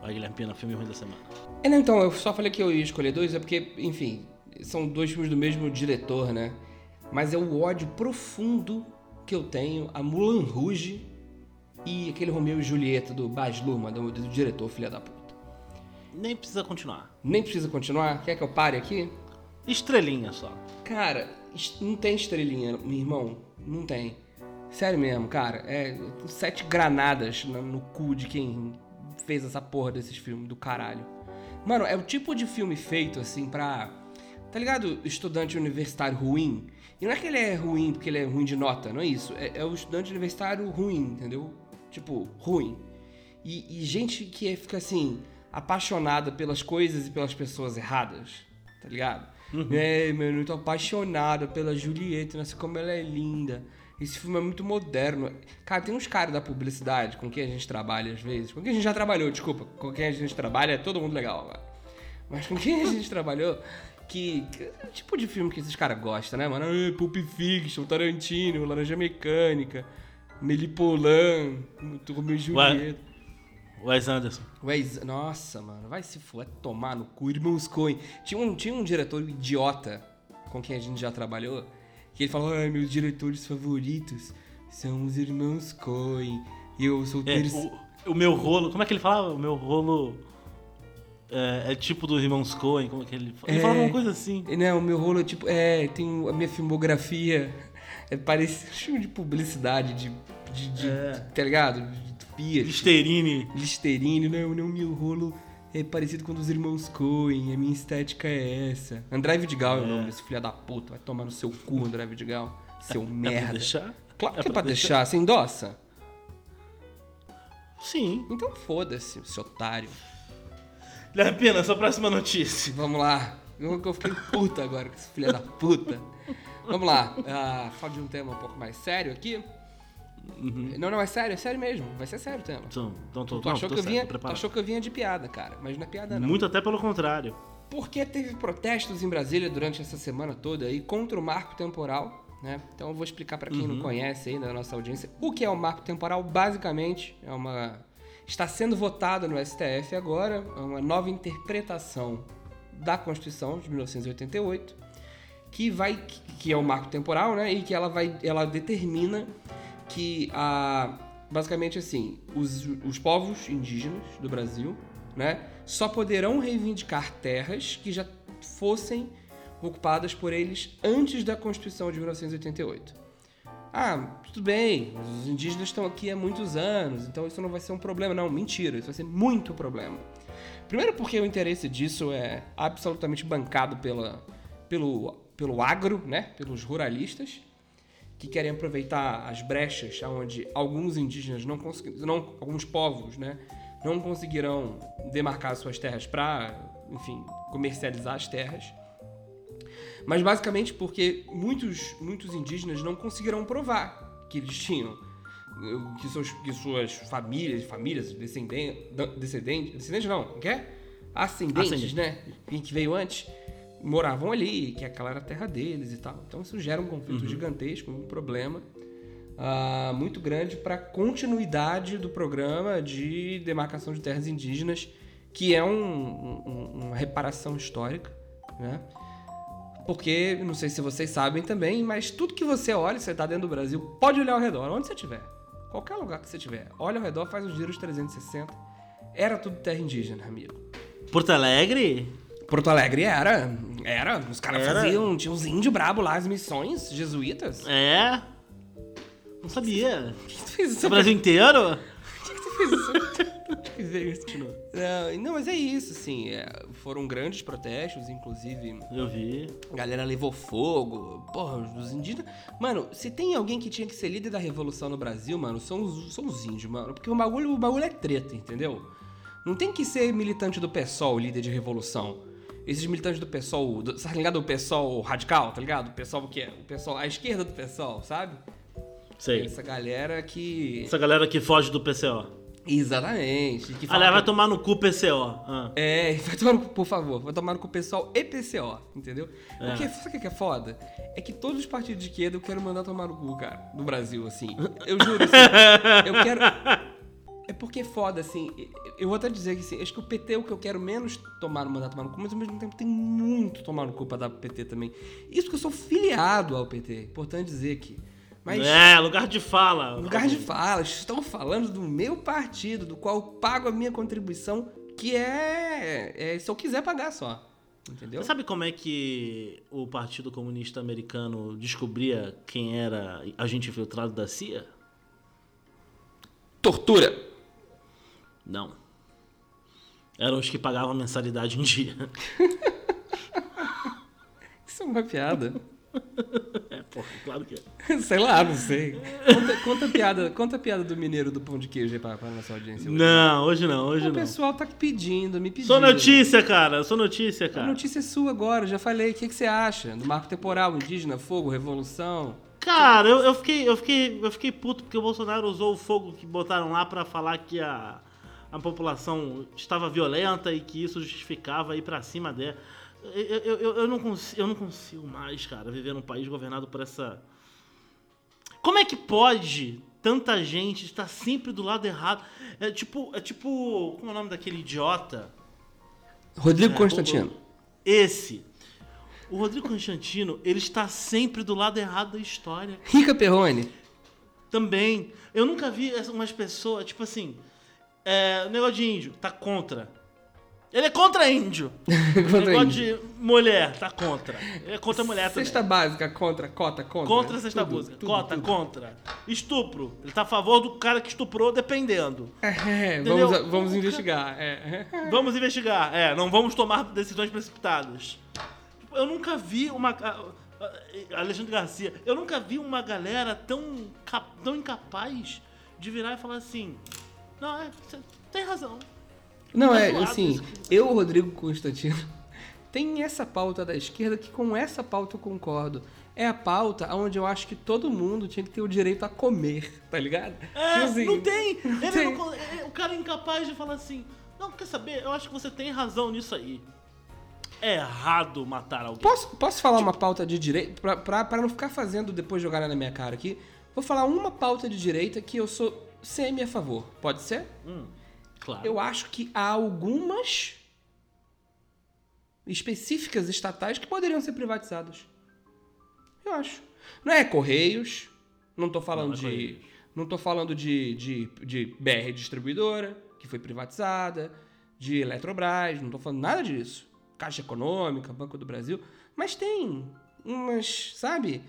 A: Vai, Guilherme Pina, filme ruim da semana.
B: É, não, então, eu só falei que eu ia escolher dois, é porque, enfim, são dois filmes do mesmo diretor, né? Mas é o ódio profundo que eu tenho a Mulan Rouge e aquele Romeu e Julieta do Baz Luhrmann, do, do diretor, filha da puta.
A: Nem precisa continuar.
B: Nem precisa continuar? Quer que eu pare aqui?
A: Estrelinha só.
B: Cara, não tem estrelinha, meu irmão. Não tem. Sério mesmo, cara. É sete granadas no, no cu de quem fez essa porra desses filmes do caralho. Mano, é o tipo de filme feito assim pra. Tá ligado? Estudante universitário ruim. E não é que ele é ruim porque ele é ruim de nota, não é isso. É, é o estudante universitário ruim, entendeu? Tipo, ruim. E, e gente que é- fica assim, apaixonada pelas coisas e pelas pessoas erradas, tá ligado? É, mano, eu tô apaixonada pela Julieta, nossa, como ela é linda. Esse filme é muito moderno. Cara, tem uns caras da publicidade com quem a gente trabalha às vezes. Com quem a gente já trabalhou, desculpa. Com quem a gente trabalha é todo mundo legal agora. Mas com quem a gente trabalhou, que, que é o tipo de filme que esses caras gostam, né, mano? Ah, Pulp Fiction, Tarantino, Laranja Mecânica, Melipolan, Romeo e Julieta.
A: Wes Anderson.
B: Wes, nossa, mano, vai se for, vai tomar no cu, irmãos Coen. Tinha um, tinha um diretor idiota com quem a gente já trabalhou, que ele falou, ai, meus diretores favoritos são os irmãos Coen. E eu sou o
A: É,
B: terceiro.
A: o, o meu rolo. Como é que ele falava? O meu rolo. É, é tipo dos irmãos Coen. Como é que ele fala? Ele
B: É.
A: falava uma coisa assim.
B: Né, o meu rolo é tipo, é, tem a minha filmografia, é filme de publicidade, de, de, de-
A: É.
B: tá ligado? De Fiat,
A: Listerine.
B: Listerine, não, não, meu rolo é parecido com o dos irmãos Coen, a minha estética é essa. André Vidigal é, o nome desse filho da puta, vai tomar no seu cu, André Vidigal, seu
A: É pra
B: merda.
A: deixar?
B: Claro que
A: É
B: é
A: pra
B: pra deixar, você endossa?
A: Sim.
B: Então foda-se, seu otário.
A: Guilherme Pina, sua próxima notícia.
B: Vamos lá. Eu, eu fiquei puta agora com esse filho da puta. Vamos lá. Ah, fala de um tema um pouco mais sério aqui. Não, não, é sério, é sério mesmo. Vai ser sério o tema.
A: Então, então tô,
B: Tu
A: não,
B: achou,
A: tô
B: que eu vinha, tu achou que eu vinha de piada, cara. Mas não é piada, não.
A: Muito até pelo contrário.
B: Porque teve protestos em Brasília durante essa semana toda aí contra o marco temporal, né? Então eu vou explicar pra quem não conhece aí da nossa audiência o que é o marco temporal. Basicamente, é uma está sendo votado no STF agora, uma nova interpretação da Constituição de 1988, que vai que é o marco temporal, né? E que ela vai ela determina que a basicamente assim, os, os povos indígenas do Brasil, né, só poderão reivindicar terras que já fossem ocupadas por eles antes da Constituição de 1988. Ah, tudo bem, os indígenas estão aqui há muitos anos, então isso não vai ser um problema. Não, mentira, isso vai ser muito problema. Primeiro porque o interesse disso é absolutamente bancado pela, pelo, pelo agro, né, pelos ruralistas, que querem aproveitar as brechas onde alguns indígenas não conseguiram, alguns povos, né, não conseguirão demarcar suas terras para, enfim, comercializar as terras. Mas basicamente porque muitos, muitos indígenas não conseguiram provar que eles tinham eh, que, seus, que suas famílias, famílias, descendentes, descendentes, descendentes não, quer? Ascendentes,
A: Ascendente.
B: né? Quem que veio antes, moravam ali, que aquela era a terra deles e tal. Então isso gera um conflito gigantesco, um problema. ah, muito grande para continuidade do programa de demarcação de terras indígenas, que é um- um- uma reparação histórica, né? Porque, não sei se vocês sabem também, mas tudo que você olha, você tá dentro do Brasil, pode olhar ao redor, onde você estiver. Qualquer lugar que você estiver. Olha ao redor, faz os giros 360. Era tudo terra indígena, amigo.
A: Porto Alegre?
B: Porto Alegre era. Era. Os caras faziam. Tinha uns índios brabo lá, as missões jesuítas.
A: É. Não sabia.
B: Por que tu fez isso?
A: O Brasil inteiro?
B: Por que tu fez isso? De que veio isso? Não, não, mas é isso, assim. é, foram grandes protestos, inclusive.
A: Eu vi.
B: A galera levou fogo. Porra, os indígenas. Mano, se tem alguém que tinha que ser líder da revolução no Brasil, mano, são os, são os índios, mano. Porque o bagulho, o bagulho é treta, entendeu? Não tem que ser militante do PSOL, líder de revolução. Esses militantes do PSOL, do, tá ligado? O PSOL radical, tá ligado? O PSOL que é? O PSOL, a esquerda do PSOL, sabe?
A: Sei.
B: Essa galera que.
A: Essa galera que foge do PCO.
B: Exatamente. Que fala
A: Aliás, vai tomar no cu PCO. Ah.
B: É, vai tomar no cu, por favor, vai tomar no cu pessoal e PCO, entendeu?
A: É.
B: Porque, sabe o que é foda? É que todos os partidos de esquerda eu quero mandar tomar no cu, cara, no Brasil, assim. Eu juro, assim, eu quero... É porque é foda, assim, eu vou até dizer que, assim, acho que o PT é o que eu quero menos tomar, mandar tomar no cu, mas ao mesmo tempo tem muito tomar no cu pra dar pro PT também. Isso que eu sou filiado ao PT, importante dizer aqui. Mas...
A: É, lugar de fala.
B: Lugar de fala, estou falando do meu partido, do qual eu pago a minha contribuição, que é, é se eu quiser pagar só. Entendeu?
A: Você sabe como é que o Partido Comunista Americano descobria quem era agente infiltrado da CIA?
B: Tortura.
A: Não. Eram os que pagavam a mensalidade em dia.
B: Isso é uma piada.
A: É, porra, claro que é.
B: sei lá, não sei. Conta, conta a piada, conta a piada do mineiro do pão de queijo aí pra, pra nossa audiência. hoje.
A: Não, hoje não, hoje
B: O
A: não.
B: pessoal tá pedindo, me pedindo.
A: Sou notícia, cara. Sou notícia,
B: A
A: cara.
B: notícia é sua agora, já falei. O que, que você acha? Do marco temporal, indígena, fogo, revolução.
A: Cara, eu, eu, fiquei, eu, fiquei, eu fiquei puto porque o Bolsonaro usou o fogo que botaram lá pra falar que a, a população estava violenta e que isso justificava ir pra cima dela. Eu, eu, eu, não consigo, eu não consigo mais, cara, viver num país governado por essa. Como é que pode tanta gente estar sempre do lado errado? É tipo. É tipo. Como é o nome daquele idiota?
B: Rodrigo
A: É,
B: Constantino.
A: Esse. O Rodrigo Constantino, ele está sempre do lado errado da história.
B: Rica Perrone.
A: Também. Eu nunca vi umas pessoas, tipo assim. É, o negócio de índio, tá contra. Ele é contra índio.
B: Contra índio.
A: de mulher, tá contra. Ele é contra mulher também.
B: Cesta básica, contra, cota, contra.
A: Contra a cesta
B: Tudo, tudo,
A: Cota,
B: tudo.
A: contra. Estupro. Ele tá a favor do cara que estuprou, dependendo.
B: É,
A: Entendeu?
B: vamos, vamos investigar. É.
A: Vamos investigar. É, não vamos tomar decisões precipitadas. Tipo, Eu nunca vi uma. Alexandre Garcia, eu nunca vi uma galera tão, tão incapaz de virar e falar assim: Não, é, tem razão.
B: Não,
A: Tá
B: é
A: zoado
B: assim, eu, Rodrigo Constantino, tem essa pauta da esquerda que com essa pauta eu concordo. É a pauta onde eu acho que todo mundo tinha que ter o direito a comer, tá ligado?
A: É,
B: Tipo assim,
A: não tem. Ele
B: tem.
A: não é, o cara é incapaz de falar assim: Não, quer saber? Eu acho que você tem razão nisso aí. É errado matar alguém.
B: Posso, posso falar uma pauta de direita? Pra, pra, pra não ficar fazendo depois jogar na minha cara aqui, vou falar uma pauta de direita que eu sou semi a favor. Pode ser?
A: Hum, claro.
B: Eu acho que há algumas específicas estatais que poderiam ser privatizadas. Eu acho. Não é Correios, não tô falando
A: Não é
B: de.
A: Correios.
B: Não tô falando de, de, de BR Distribuidora, que foi privatizada, de Eletrobras, não tô falando nada disso. Caixa Econômica, Banco do Brasil. Mas tem umas, sabe?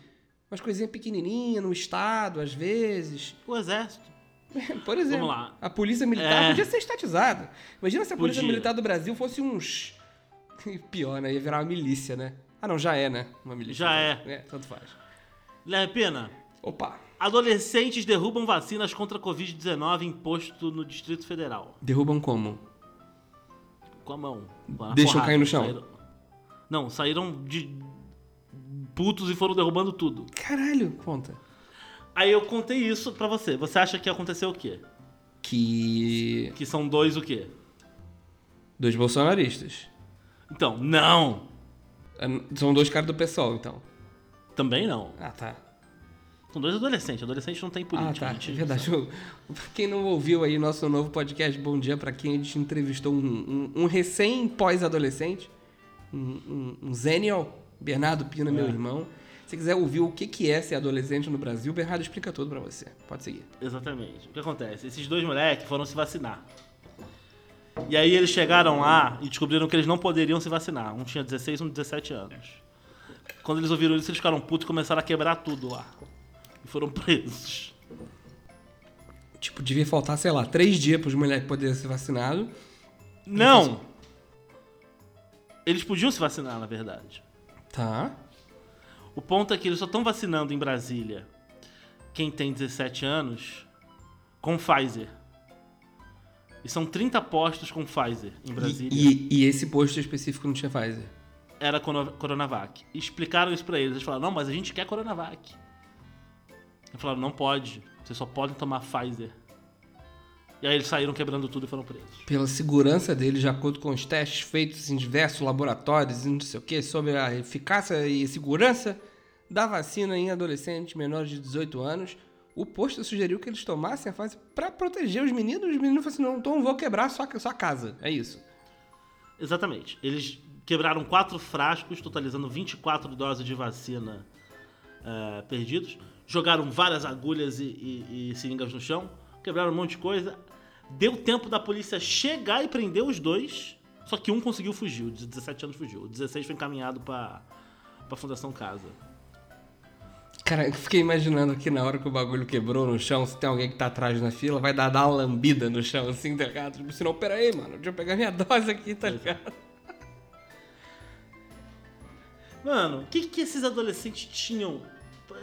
B: Umas coisinhas pequenininhas no Estado, às vezes.
A: O exército.
B: Por exemplo,
A: Vamos lá.
B: a polícia militar
A: É.
B: podia ser estatizada. Imagina se a polícia
A: Podia.
B: militar do Brasil fosse uns. Pior, né? Ia virar uma milícia, né? Ah, não, já é, né? Uma milícia.
A: Já é.
B: É, tanto faz.
A: Guilherme Pena,
B: Opa.
A: adolescentes derrubam vacinas contra a Covid-19 imposto no Distrito Federal.
B: Derrubam como?
A: Com a mão. com
B: Deixam
A: porrada.
B: cair no chão.
A: Saíram- Não, saíram de putos e foram derrubando tudo.
B: Caralho, conta.
A: Aí eu contei isso pra você. Você acha que aconteceu o quê?
B: Que.
A: Que são dois o quê?
B: Dois bolsonaristas.
A: Então, não.
B: Ah, São dois caras do pessoal, então.
A: Também não.
B: Ah, tá.
A: São dois adolescentes. Adolescente não tem
B: Ah,
A: política.
B: tá.
A: gente.
B: É verdade. Eu- Pra quem não ouviu aí nosso novo podcast Bom Dia, pra quem a gente entrevistou um, um- um recém-pós-adolescente, um, um, um Zenial, Bernardo Pina, meu
A: É.
B: irmão. Se quiser ouvir o que que é ser adolescente no Brasil, o Bernardo explica tudo pra você. Pode seguir.
A: Exatamente. O que acontece? Esses dois moleques foram se vacinar. E aí eles chegaram lá e descobriram que eles não poderiam se vacinar. Um tinha 16 e um 17 anos. Quando eles ouviram isso, eles ficaram putos e começaram a quebrar tudo lá. E foram presos.
B: Tipo, devia faltar, sei lá, três dias pros moleques poderem ser vacinados.
A: Não! Eles podiam se vacinar, na verdade.
B: Tá.
A: O ponto é que eles só estão vacinando em Brasília quem tem 17 anos com Pfizer. E são 30 postos com Pfizer em Brasília.
B: E, e- e esse posto específico não tinha Pfizer.
A: era Coronavac. E explicaram isso pra eles. Eles falaram, não, mas a gente quer Coronavac. Eles falaram, não pode. Vocês só podem tomar Pfizer. E aí eles saíram quebrando tudo e foram presos.
B: Pela segurança deles, de acordo com os testes feitos em diversos laboratórios e não sei o que, sobre a eficácia e segurança da vacina em adolescentes menores de 18 anos, o posto sugeriu que eles tomassem a fase para proteger os meninos. Os meninos falaram assim: não, então vou quebrar sua, sua casa. É isso.
A: Exatamente. Eles quebraram quatro frascos, totalizando 24 doses de vacina eh, perdidos. Jogaram várias agulhas e, e- e seringas no chão. Quebraram um monte de coisa. Deu tempo da polícia chegar e prender os dois. Só que um conseguiu fugir. O de 17 anos fugiu. O 16 foi encaminhado pra, pra Fundação Casa.
B: Cara, eu fiquei imaginando que na hora que o bagulho quebrou no chão, se tem alguém que tá atrás na fila, vai dar, dar uma lambida no chão, assim, tá ligado? Tipo, senão, pera aí, mano, deixa eu pegar minha dose aqui, tá ligado?
A: Mano, o que, que esses adolescentes tinham?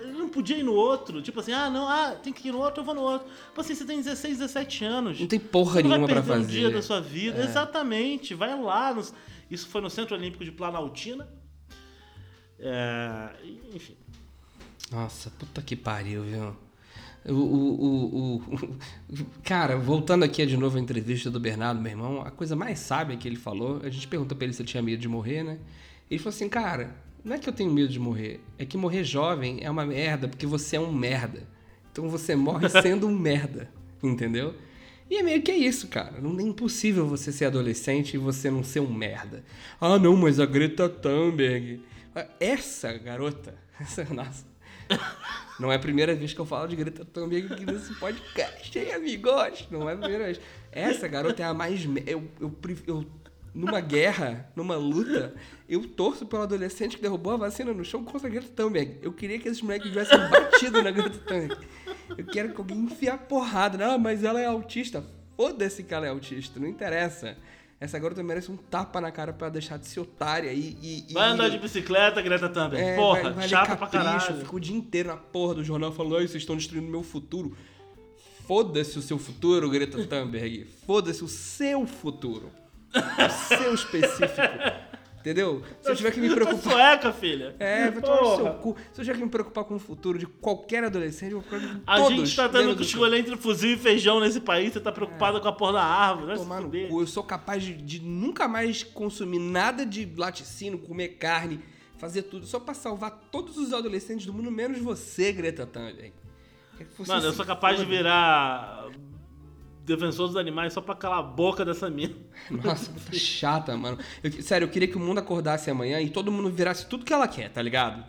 A: Ele não podia ir no outro. Tipo assim, ah, não, ah, tem que ir no outro, eu vou no outro. Tipo assim, você tem 16, 17 anos.
B: Não tem porra
A: Você
B: nenhuma pra
A: perder um
B: fazer.
A: dia da sua vida. Exatamente. Vai lá. no- Isso foi no Centro Olímpico de Planaltina. É, Enfim.
B: Nossa, puta que pariu, viu? O, o, o, o- Cara, voltando aqui de novo à entrevista do Bernardo, meu irmão, a coisa mais sábia que ele falou, a gente perguntou pra ele se ele tinha medo de morrer, né? Ele falou assim, cara, não é que eu tenho medo de morrer, é que morrer jovem é uma merda, porque você é um merda. Então você morre sendo um merda, entendeu? E é meio que é isso, cara. Não é impossível você ser adolescente e você não ser um merda. Ah, não, mas a Greta Thunberg. Essa garota. Essa, nossa. Não é a primeira vez que eu falo de Greta Thunberg aqui nesse podcast, hein, amigos? Não é a primeira vez. Essa garota é a mais. Eu, eu, eu- numa guerra, numa luta, eu torço pelo adolescente que derrubou a vacina no chão contra a Greta Thunberg. Eu queria que esses moleques tivessem batido na Greta Thunberg. Eu quero que alguém enfie a porrada. Não, mas ela é autista. Foda-se que ela é autista, não interessa. Essa garota merece um tapa na cara pra ela deixar de ser otária e. e- e-
A: Vai andar de bicicleta, Greta Thunberg.
B: é,
A: Porra,
B: vai, vai
A: chata pra
B: capricho,
A: caralho.
B: Fica o dia inteiro na porra do jornal falando, ai, vocês estão destruindo meu futuro. Foda-se o seu futuro, Greta Thunberg. Foda-se o seu futuro. O seu específico. Entendeu? Se eu tiver que me preocupar.
A: sueca, filha.
B: É, vai tomar no seu cu. Se eu tiver que me preocupar com o futuro de qualquer adolescente, eu vou preocupar com
A: A
B: todos.
A: gente tá tendo que escolher entre fuzil e feijão nesse país. Você tá preocupado com a porra da árvore. Vai
B: Tomar no cu. Eu sou capaz de, de nunca mais consumir nada de laticínio, comer carne, fazer tudo, só pra salvar todos os adolescentes do mundo, menos você, Greta Thunberg. Você
A: Mano, eu sou capaz de virar defensor dos animais só pra calar a boca dessa mina.
B: Nossa, puta chata, mano. Eu- sério, eu queria que o mundo acordasse amanhã e todo mundo virasse tudo que ela quer, tá ligado?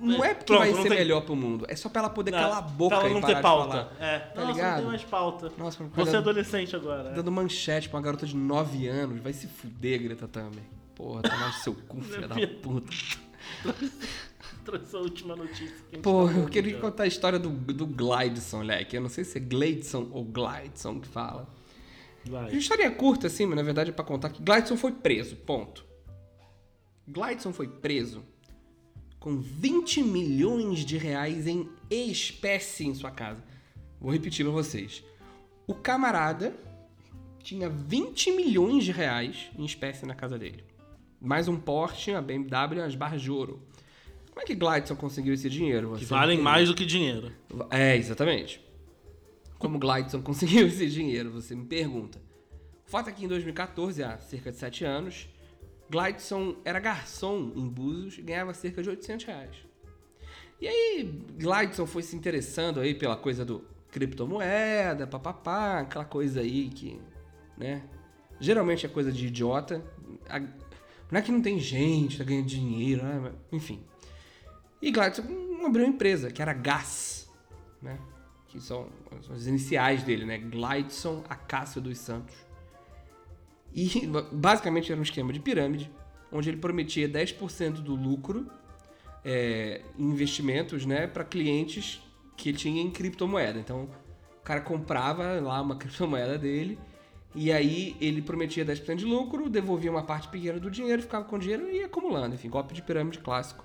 B: Não é porque
A: Pronto,
B: vai ser
A: tem-
B: melhor pro mundo, é só pra ela poder calar a boca
A: pra ela
B: e
A: não
B: parar
A: ter pauta. É.
B: Tá
A: Nossa,
B: ligado?
A: não tem mais pauta.
B: Nossa,
A: Você é
B: dando-
A: adolescente agora.
B: Dando manchete pra uma garota de 9 anos, vai se fuder, Greta Thunberg. Porra, tomar no seu cu, filha da puta.
A: Trouxe a última notícia. que a
B: Pô, eu queria contar a história do, do Glideson, moleque. Eu não sei se é Gleidson ou Glideson que fala. É uma
A: Vai.
B: historinha curta, assim, mas na verdade é pra contar que Glideson foi preso, ponto. Glideson foi preso com 20 milhões de reais em espécie em sua casa. Vou repetir pra vocês. O camarada tinha 20 milhões de reais em espécie na casa dele. Mais um Porsche, uma BMW umas barras de ouro. Como é que Glideson conseguiu esse dinheiro?
A: Que
B: Você
A: valem
B: me
A: mais do que dinheiro.
B: é, exatamente. Como Glideson conseguiu esse dinheiro, você me pergunta. O fato é que em 2014, há cerca de 7 anos, Glideson era garçom em Búzios e ganhava cerca de 800 reais. E aí, Glidson foi se interessando aí pela coisa do criptomoeda, papapá, aquela coisa aí que, né? Geralmente é coisa de idiota. Não é que não tem gente, tá ganhando dinheiro, né? enfim. E Glidson abriu uma empresa, que era GAS, né? Que são as iniciais dele, né? Glidson Acácio dos Santos. E ba- basicamente era um esquema de pirâmide, onde ele prometia 10% do lucro é, em investimentos né, para clientes que ele tinha em criptomoeda. Então, o cara comprava lá uma criptomoeda dele e aí ele prometia 10% de lucro, devolvia uma parte pequena do dinheiro, ficava com o dinheiro e ia acumulando. Enfim, golpe de pirâmide clássico.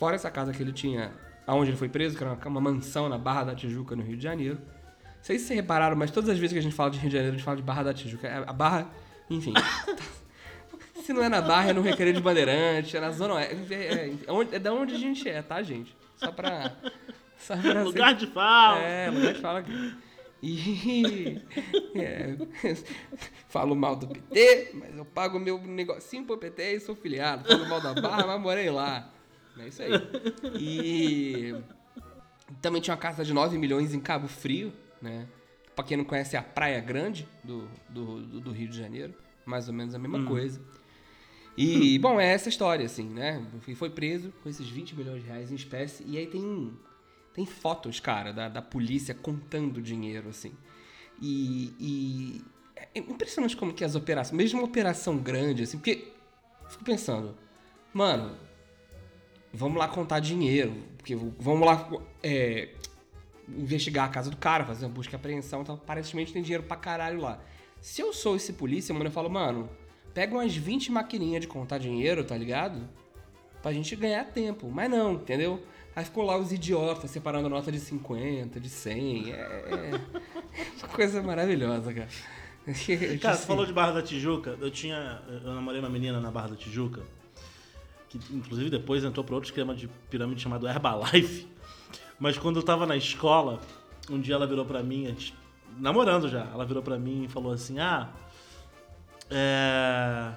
B: Fora essa casa que ele tinha, aonde ele foi preso, que era uma, uma mansão na Barra da Tijuca, no Rio de Janeiro. Não sei se vocês repararam, mas todas as vezes que a gente fala de Rio de Janeiro, a gente fala de Barra da Tijuca. É, A Barra, enfim. Se não é na Barra, é no Recreio de Bandeirante, é na Zona Oeste. É, é, é, onde- é da onde a gente é, tá, gente? Só pra. Só pra
A: Lugar de fala.
B: É, lugar de fala aqui. E. é, falo mal do PT, mas eu pago meu negocinho pro PT e sou filiado. Falo mal da Barra, mas morei lá. É isso aí. E. Também tinha uma casa de 9 milhões em Cabo Frio, né? Pra quem não conhece, é a Praia Grande do, do, do- Rio de Janeiro. Mais ou menos a mesma coisa. E, bom, é essa história, assim, né? Foi preso com esses 20 milhões de reais em espécie. E aí tem, tem fotos, cara, da, da polícia contando dinheiro, assim. E, e é impressionante como que as operações... Mesmo uma operação grande, assim, porque... Fico pensando, mano, vamos lá contar dinheiro, porque vamos lá é, investigar a casa do cara, fazer uma busca e apreensão, então aparentemente tem dinheiro pra caralho lá. Se eu sou esse polícia, mano, eu falo, mano, pega umas 20 maquininhas de contar dinheiro, tá ligado? Pra gente ganhar tempo. Mas não, entendeu? Aí ficou lá os idiotas separando nota de 50, de 100. É, é uma coisa maravilhosa, cara.
A: Cara, você falou de Barra da Tijuca. Eu tinha. Eu namorei uma menina na Barra da Tijuca. Que inclusive depois entrou para outro esquema de pirâmide chamado Herbalife. Mas quando eu tava na escola, um dia ela virou pra mim, namorando já, ela virou pra mim e falou assim: Ah, é.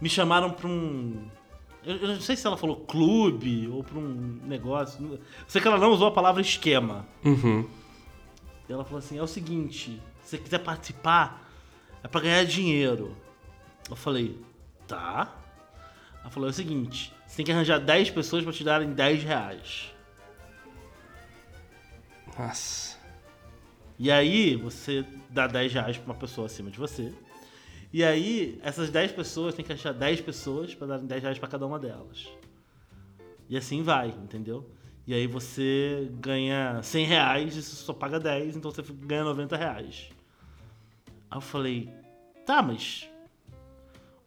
A: Me chamaram pra um. Eu, eu não sei se ela falou clube ou pra um negócio. Eu sei que ela não usou a palavra esquema.
B: Uhum.
A: E ela falou assim: é o seguinte, se você quiser participar, é pra ganhar dinheiro. Eu falei, tá. Ela falou: é o seguinte, você tem que arranjar 10 pessoas pra te darem 10 reais.
B: Nossa.
A: E aí você dá 10 reais pra uma pessoa acima de você. E aí, essas 10 pessoas tem que achar 10 pessoas pra darem 10 reais pra cada uma delas. E assim vai, entendeu? E aí você ganha 100 reais e você só paga 10, então você ganha 90 reais. Aí eu falei, tá, mas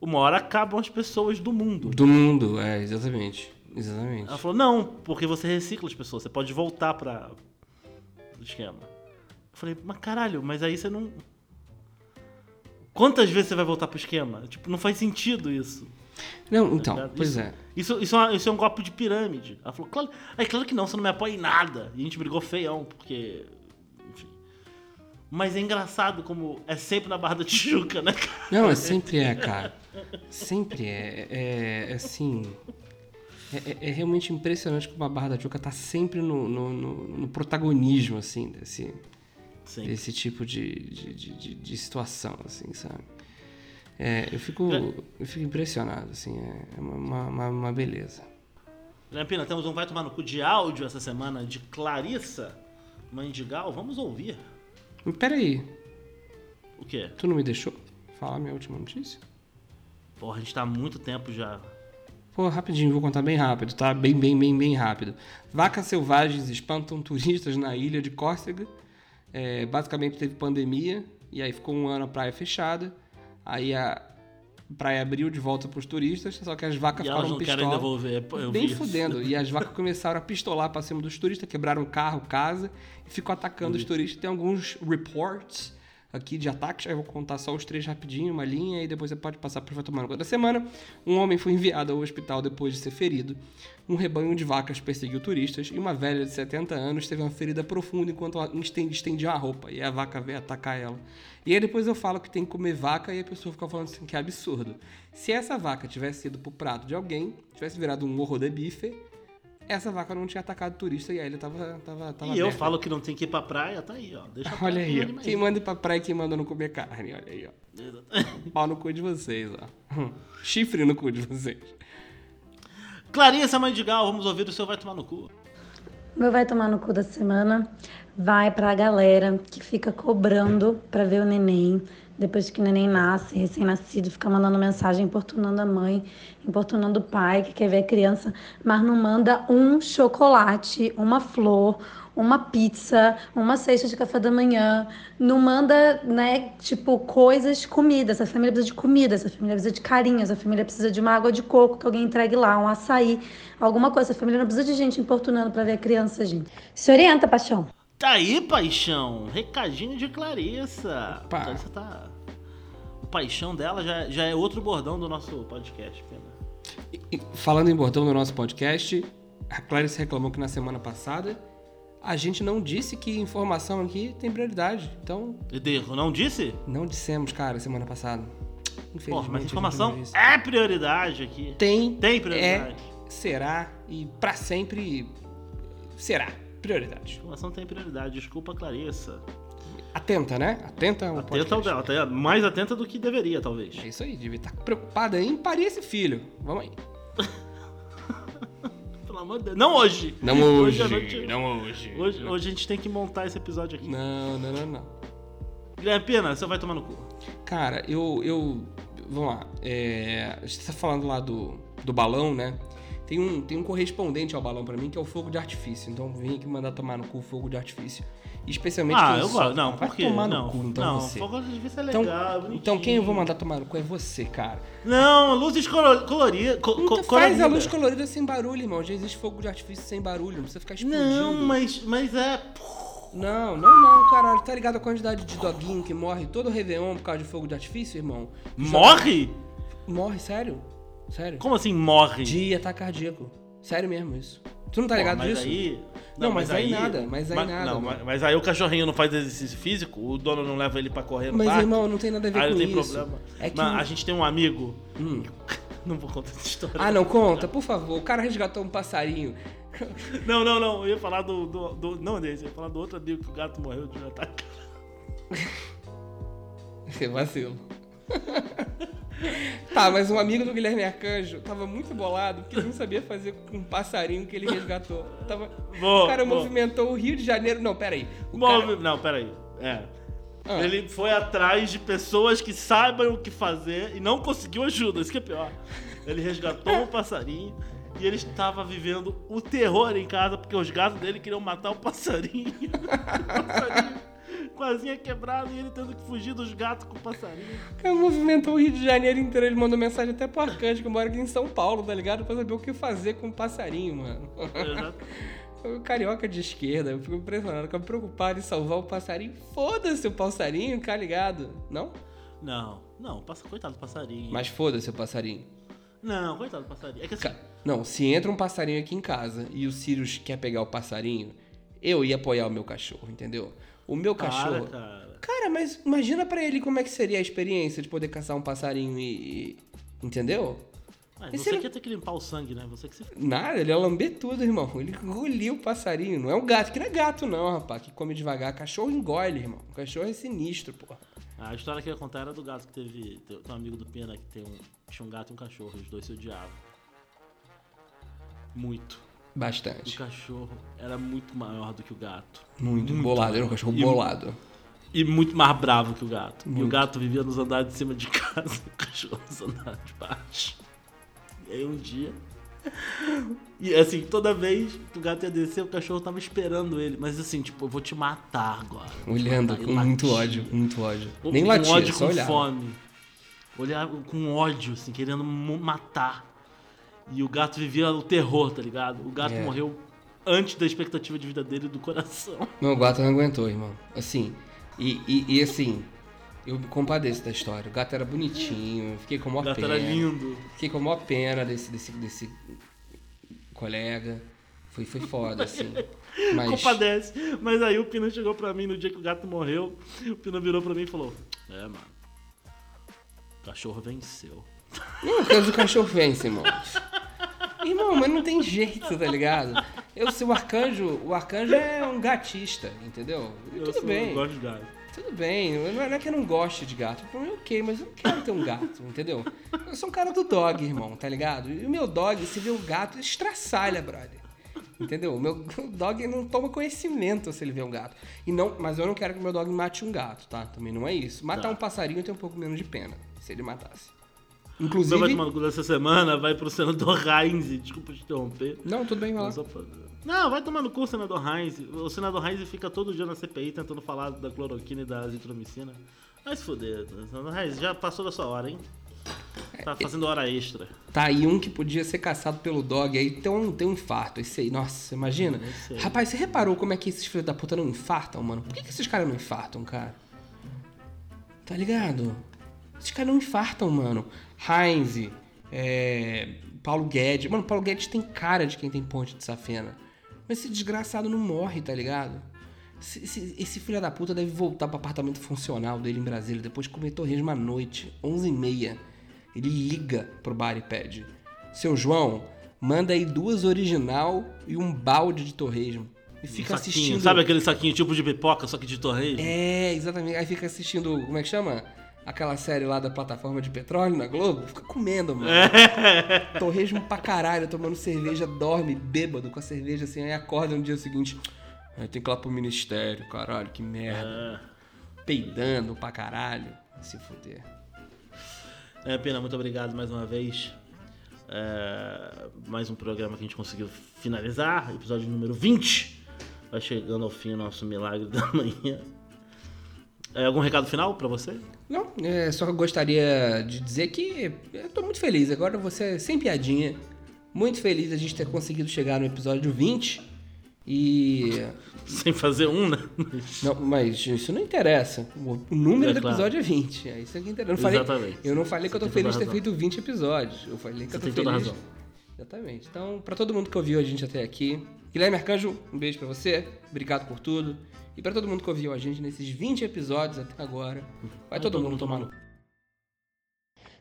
A: uma hora acabam as pessoas do mundo.
B: Do mundo, é, exatamente. Exatamente.
A: Ela falou, não, porque você recicla as pessoas, você pode voltar para o esquema. Eu falei, mas caralho, mas aí você não. Quantas vezes você vai voltar pro esquema? Tipo, não faz sentido isso.
B: Não, então,
A: ligado?
B: pois
A: Isso-
B: é.
A: Isso, isso, é isso é um golpe de pirâmide. Ela falou, claro, aí, claro que não, você não me apoia em nada. E a gente brigou feião, porque. Enfim. Mas é engraçado como é sempre na Barra da Tijuca, né, cara?
B: Não, é sempre é, cara. Sempre é. É, é assim. É, é- é realmente impressionante como a Barra da Tijuca tá sempre no, no, no- no protagonismo, assim, desse,
A: Sim.
B: desse tipo de, de, de, de- situação, assim, sabe? É, eu, fico, eu fico impressionado, assim, é uma, uma, uma beleza.
A: Pina, temos um Vai Tomar no Cu de áudio essa semana de Clarissa Mandigal. Vamos ouvir.
B: Peraí,
A: O quê?
B: tu não me deixou falar minha última notícia?
A: Porra, a gente tá há muito tempo já.
B: Pô, rapidinho, vou contar bem rápido, tá? Bem, bem, bem, bem rápido. Vacas selvagens espantam turistas na ilha de Córcega. É, basicamente teve pandemia, e aí ficou um ano a praia fechada. Aí a praia abriu de volta pros turistas, só que as vacas
A: E
B: ficaram
A: não querem
B: pistola.
A: devolver. Pô, Eu
B: bem fudendo. E as vacas começaram a pistolar pra cima dos turistas, quebraram carro, casa, e ficou atacando os turistas. Tem alguns reports aqui de ataques, aí eu vou contar só os três rapidinho, uma linha, e depois você pode passar para o tomar no da semana. Um homem foi enviado ao hospital depois de ser ferido. Um rebanho de vacas perseguiu turistas e uma velha de 70 anos teve uma ferida profunda enquanto estendia a roupa e a vaca veio atacar ela. E aí depois eu falo que tem que comer vaca e a pessoa fica falando assim que é absurdo. Se essa vaca tivesse ido pro prato de alguém, tivesse virado um morro de bife, essa vaca não tinha atacado turista e a ilha tava, tava, tava
A: E eu falo que não tem que ir pra praia, tá aí, ó. Deixa a
B: Olha aí,
A: quem
B: ó.
A: manda
B: Quem
A: mais.
B: manda ir pra praia e quem manda não comer carne, olha aí, ó. Pau no cu de vocês, ó. Chifre no cu de vocês.
A: Clarissa Mandigal, vamos ouvir o seu Vai Tomar no Cu.
C: Meu vai tomar no cu da semana vai pra galera que fica cobrando pra ver o neném. Depois que o neném nasce, recém-nascido, fica mandando mensagem importunando a mãe, importunando o pai que quer ver a criança, mas não manda um chocolate, uma flor, uma pizza, uma cesta de café da manhã. Não manda, né, tipo, coisas, comida. Essa família precisa de comida, essa família precisa de carinho, essa família precisa de uma água de coco que alguém entregue lá, um açaí, alguma coisa. Essa família não precisa de gente importunando pra ver a criança, gente. Se orienta, paixão.
A: Tá aí, paixão. Recadinho de Clarissa.
B: Opa.
A: Clarissa tá. Paixão dela já, já é outro bordão do nosso podcast, pena.
B: E- e falando em bordão do nosso podcast, a Clarice reclamou que na semana passada a gente não disse que informação aqui tem prioridade. Então,
A: Ederro, não disse?
B: não dissemos, cara, semana passada. Infelizmente.
A: Pô, mas informação é prioridade aqui.
B: tem,
A: Tem prioridade.
B: é, será e pra sempre será prioridade.
A: Informação tem prioridade. Desculpa, Clarissa.
B: Atenta, né? Atenta ao
A: Atenta
B: podcast.
A: dela, tá mais atenta do que deveria, talvez.
B: É isso aí, devia estar preocupada em parir esse filho. Vamos aí.
A: Pelo amor de Deus. Não hoje.
B: Não hoje,
A: à noite-
B: não hoje.
A: Hoje, hoje a gente tem que montar esse episódio aqui.
B: Não, não, não, não.
A: Guilherme Pena, você vai tomar no cu.
B: Cara, eu. eu vamos lá. É, a gente tá falando lá do, do balão, né? Tem um, tem um correspondente ao balão pra mim que é o fogo de artifício. Então vim aqui mandar tomar no cu o fogo de artifício. Especialmente
A: Ah,
B: quem
A: eu gosto. Não,
B: vai
A: por quê?
B: tomar
A: não,
B: no cu, então
A: não,
B: você.
A: fogo de vista é
B: Então,
A: legal,
B: então quem eu vou mandar tomar no cu é você, cara.
A: Não, luzes colo- coloridas. Co
B: Então
A: co
B: faz a
A: colorida.
B: luz colorida sem barulho, irmão. Já existe fogo de artifício sem barulho, não precisa ficar explodindo.
A: Não, mas, mas é.
B: Não, não, não, caralho. Tá ligado a quantidade de doguinho que morre todo Réveillon por causa de fogo de artifício, irmão?
A: Morre?
B: Morre, sério? Sério?
A: Como assim morre?
B: De ataque cardíaco. Sério mesmo isso. Tu não tá
A: Pô,
B: ligado
A: mas
B: disso?
A: Aí...
B: Não, mas aí nada, mas aí nada,
A: Não, mas, mas aí o cachorrinho não faz exercício físico, o dono não leva ele pra correr no
B: Mas,
A: parque.
B: irmão, não tem nada a ver
A: aí
B: com
A: não tem
B: isso.
A: problema.
B: É que-
A: Mas a gente tem um amigo.
B: Hum.
A: Não vou contar essa história.
B: Ah, não, conta, por favor. O cara resgatou um passarinho.
A: Não, não, não. Eu ia falar do. do, do- não desse, eu ia falar do outro amigo que o gato morreu de um ataque.
B: Você vacilo. Tá, mas um amigo do Guilherme Arcanjo tava muito bolado porque ele não sabia fazer com um passarinho que ele resgatou. Tava...
A: Boa,
B: o cara
A: boa.
B: movimentou o Rio de Janeiro. Não, peraí. O
A: Move...
B: cara...
A: Não, peraí. É.
B: Ah.
A: Ele foi atrás de pessoas que saibam o que fazer e não conseguiu ajuda. Isso que é pior. Ele resgatou o passarinho e ele estava vivendo o terror em casa porque os gatos dele queriam matar o passarinho. o passarinho com a asinha quebrada e ele tendo que fugir dos gatos com o passarinho.
B: O cara movimentou o Rio de Janeiro inteiro. Ele mandou mensagem até pro Arcanjo, que mora aqui em São Paulo, tá ligado? Pra saber o que fazer com o passarinho, mano.
A: Exato.
B: O carioca de esquerda, eu fico impressionado, fica preocupado em salvar o passarinho. Foda-se o passarinho, tá ligado? Não?
A: Não, não, passa, coitado do passarinho.
B: Mas foda-se o passarinho.
A: Não, coitado do passarinho. É que assim,
B: Ca- Não, se entra um passarinho aqui em casa e o Sirius quer pegar o passarinho, eu ia apoiar o meu cachorro, entendeu? O meu
A: para,
B: cachorro.
A: cara.
B: Cara, mas imagina pra ele como é que seria a experiência de poder caçar um passarinho e. e- Entendeu?
A: Mas
B: E
A: você
B: ele-
A: que ia ter que limpar o sangue, né? Você que se...
B: Nada, ele ia lamber tudo, irmão. Ele engoliu o passarinho. Não é um gato, que não é gato, não, rapaz, que come devagar. Cachorro engole, irmão. Cachorro é sinistro, porra.
A: A história que eu ia contar era do gato que teve. Tem um amigo do Pena que tem um, tinha um gato e um cachorro. Os dois se odiavam. Muito. O
B: Bastante.
A: cachorro era muito maior do que o gato.
B: Muito, bolado. Era um cachorro
A: E-
B: bolado.
A: E muito mais bravo que o gato. E o
B: Muito.
A: gato vivia nos andares de cima de casa o cachorro nos andares de baixo. E aí um dia. E assim, toda vez que o gato ia descer, o cachorro tava esperando ele. Mas assim, tipo, eu vou te matar agora.
B: Olhando
A: Aí
B: com muito
A: latia.
B: ódio, muito ódio.
A: Com-
B: Nem
A: com
B: latia,
A: ódio,
B: só
A: com
B: olhava.
A: fome. Olhava com ódio, assim, querendo matar. E o gato vivia o terror, tá ligado? O gato
B: É.
A: morreu antes da expectativa de vida dele do coração.
B: Não, o gato não aguentou, irmão. Assim, e, e, e assim, eu me compadeço da história. O gato era bonitinho, fiquei com a
A: O
B: maior
A: gato
B: pena.
A: era lindo.
B: Fiquei com a maior pena desse, desse, desse colega. Foi, foi foda, assim. Mas.
A: Compadece. Mas aí o Pina chegou pra mim no dia que o gato morreu. O Pina virou pra mim e falou: É, mano. O cachorro venceu.
B: Não, o caso do cachorro vence, irmão. Irmão, mas não tem jeito, tá ligado? Eu sei, o arcanjo, o arcanjo é um gatista, entendeu? E
A: Eu
B: tudo
A: sou-
B: bem.
A: Eu gosto de gato.
B: Tudo bem, não é não é que eu não goste de gato. Pra mim é ok, mas eu não quero ter um gato, entendeu? Eu sou um cara do dog, irmão, tá ligado? E o meu dog, se vê um gato, estraçalha, brother. Entendeu? O meu dog não toma conhecimento se ele vê um gato. E não, mas eu não quero que o meu dog mate um gato, tá? Também não é isso. Matar
A: Tá.
B: um passarinho eu tenho um pouco menos de pena, se ele matasse.
A: Você vai
B: Inclusive.
A: tomar no cu dessa semana, vai pro senador Heinz. Desculpa te interromper.
B: Não, tudo bem, vai lá.
A: Não, vai tomar no cu o senador Heinz. O senador Heinz fica todo dia na CPI tentando falar da cloroquina e da azitromicina. Vai se fuder. Senador Heinz, já passou da sua hora, hein? Tá fazendo hora extra.
B: Tá aí um que podia ser caçado pelo dog, aí tem um, tem um infarto. Esse aí, nossa, imagina. Rapaz, você reparou como é que esses filhos da puta não infartam, mano? Por que, que esses caras não infartam, cara? Tá ligado? Esses caras não infartam, mano. Heinz, é, Paulo Guedes. Mano, Paulo Guedes tem cara de quem tem ponte de safena. Mas esse desgraçado não morre, tá ligado? Esse, esse, esse filho da puta deve voltar pro apartamento funcional dele em Brasília depois de comer torresmo à noite, 11h30. Ele liga pro bar e pede: Seu João, manda aí duas original e um balde de torresmo. E fica
A: Um
B: assistindo.
A: Sabe aquele saquinho tipo de pipoca, só que de torresmo?
B: É, exatamente. Aí fica assistindo, como é que chama? Aquela série lá da plataforma de petróleo na Globo. Fica comendo, mano. Torresmo pra caralho, tomando cerveja, dorme bêbado com a cerveja assim, aí acorda no dia seguinte. Aí tem que ir lá pro ministério, caralho, que merda.
A: É.
B: Peidando pra caralho. Se fuder.
A: É, Pena, muito obrigado mais uma vez. É, mais um programa que a gente conseguiu finalizar, episódio número 20. Vai chegando ao fim o nosso milagre da manhã. É, algum recado final pra você?
B: Não, é, só gostaria de dizer que eu tô muito feliz. Agora você, sem piadinha, muito feliz a gente ter conseguido chegar no episódio 20. E
A: Sem fazer um, né?
B: Não, mas isso não interessa. O número
A: É,
B: do
A: claro.
B: episódio é 20. É isso que interessa. Eu não falei,
A: Exatamente.
B: eu não falei que eu tô feliz de ter
A: razão.
B: feito 20 episódios. Eu falei que
A: Você
B: eu tô
A: tem
B: feliz.
A: toda razão.
B: Exatamente. Então, pra todo mundo que ouviu a gente até aqui, Guilherme Arcanjo, um beijo pra você. Obrigado por tudo. E pra todo mundo que ouviu a gente nesses 20 episódios até agora, vai todo mundo tomar no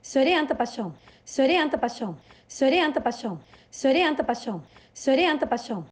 C: Se orienta, paixão. Se orienta, paixão. Se orienta, paixão. Se orienta, paixão. Se orienta, paixão.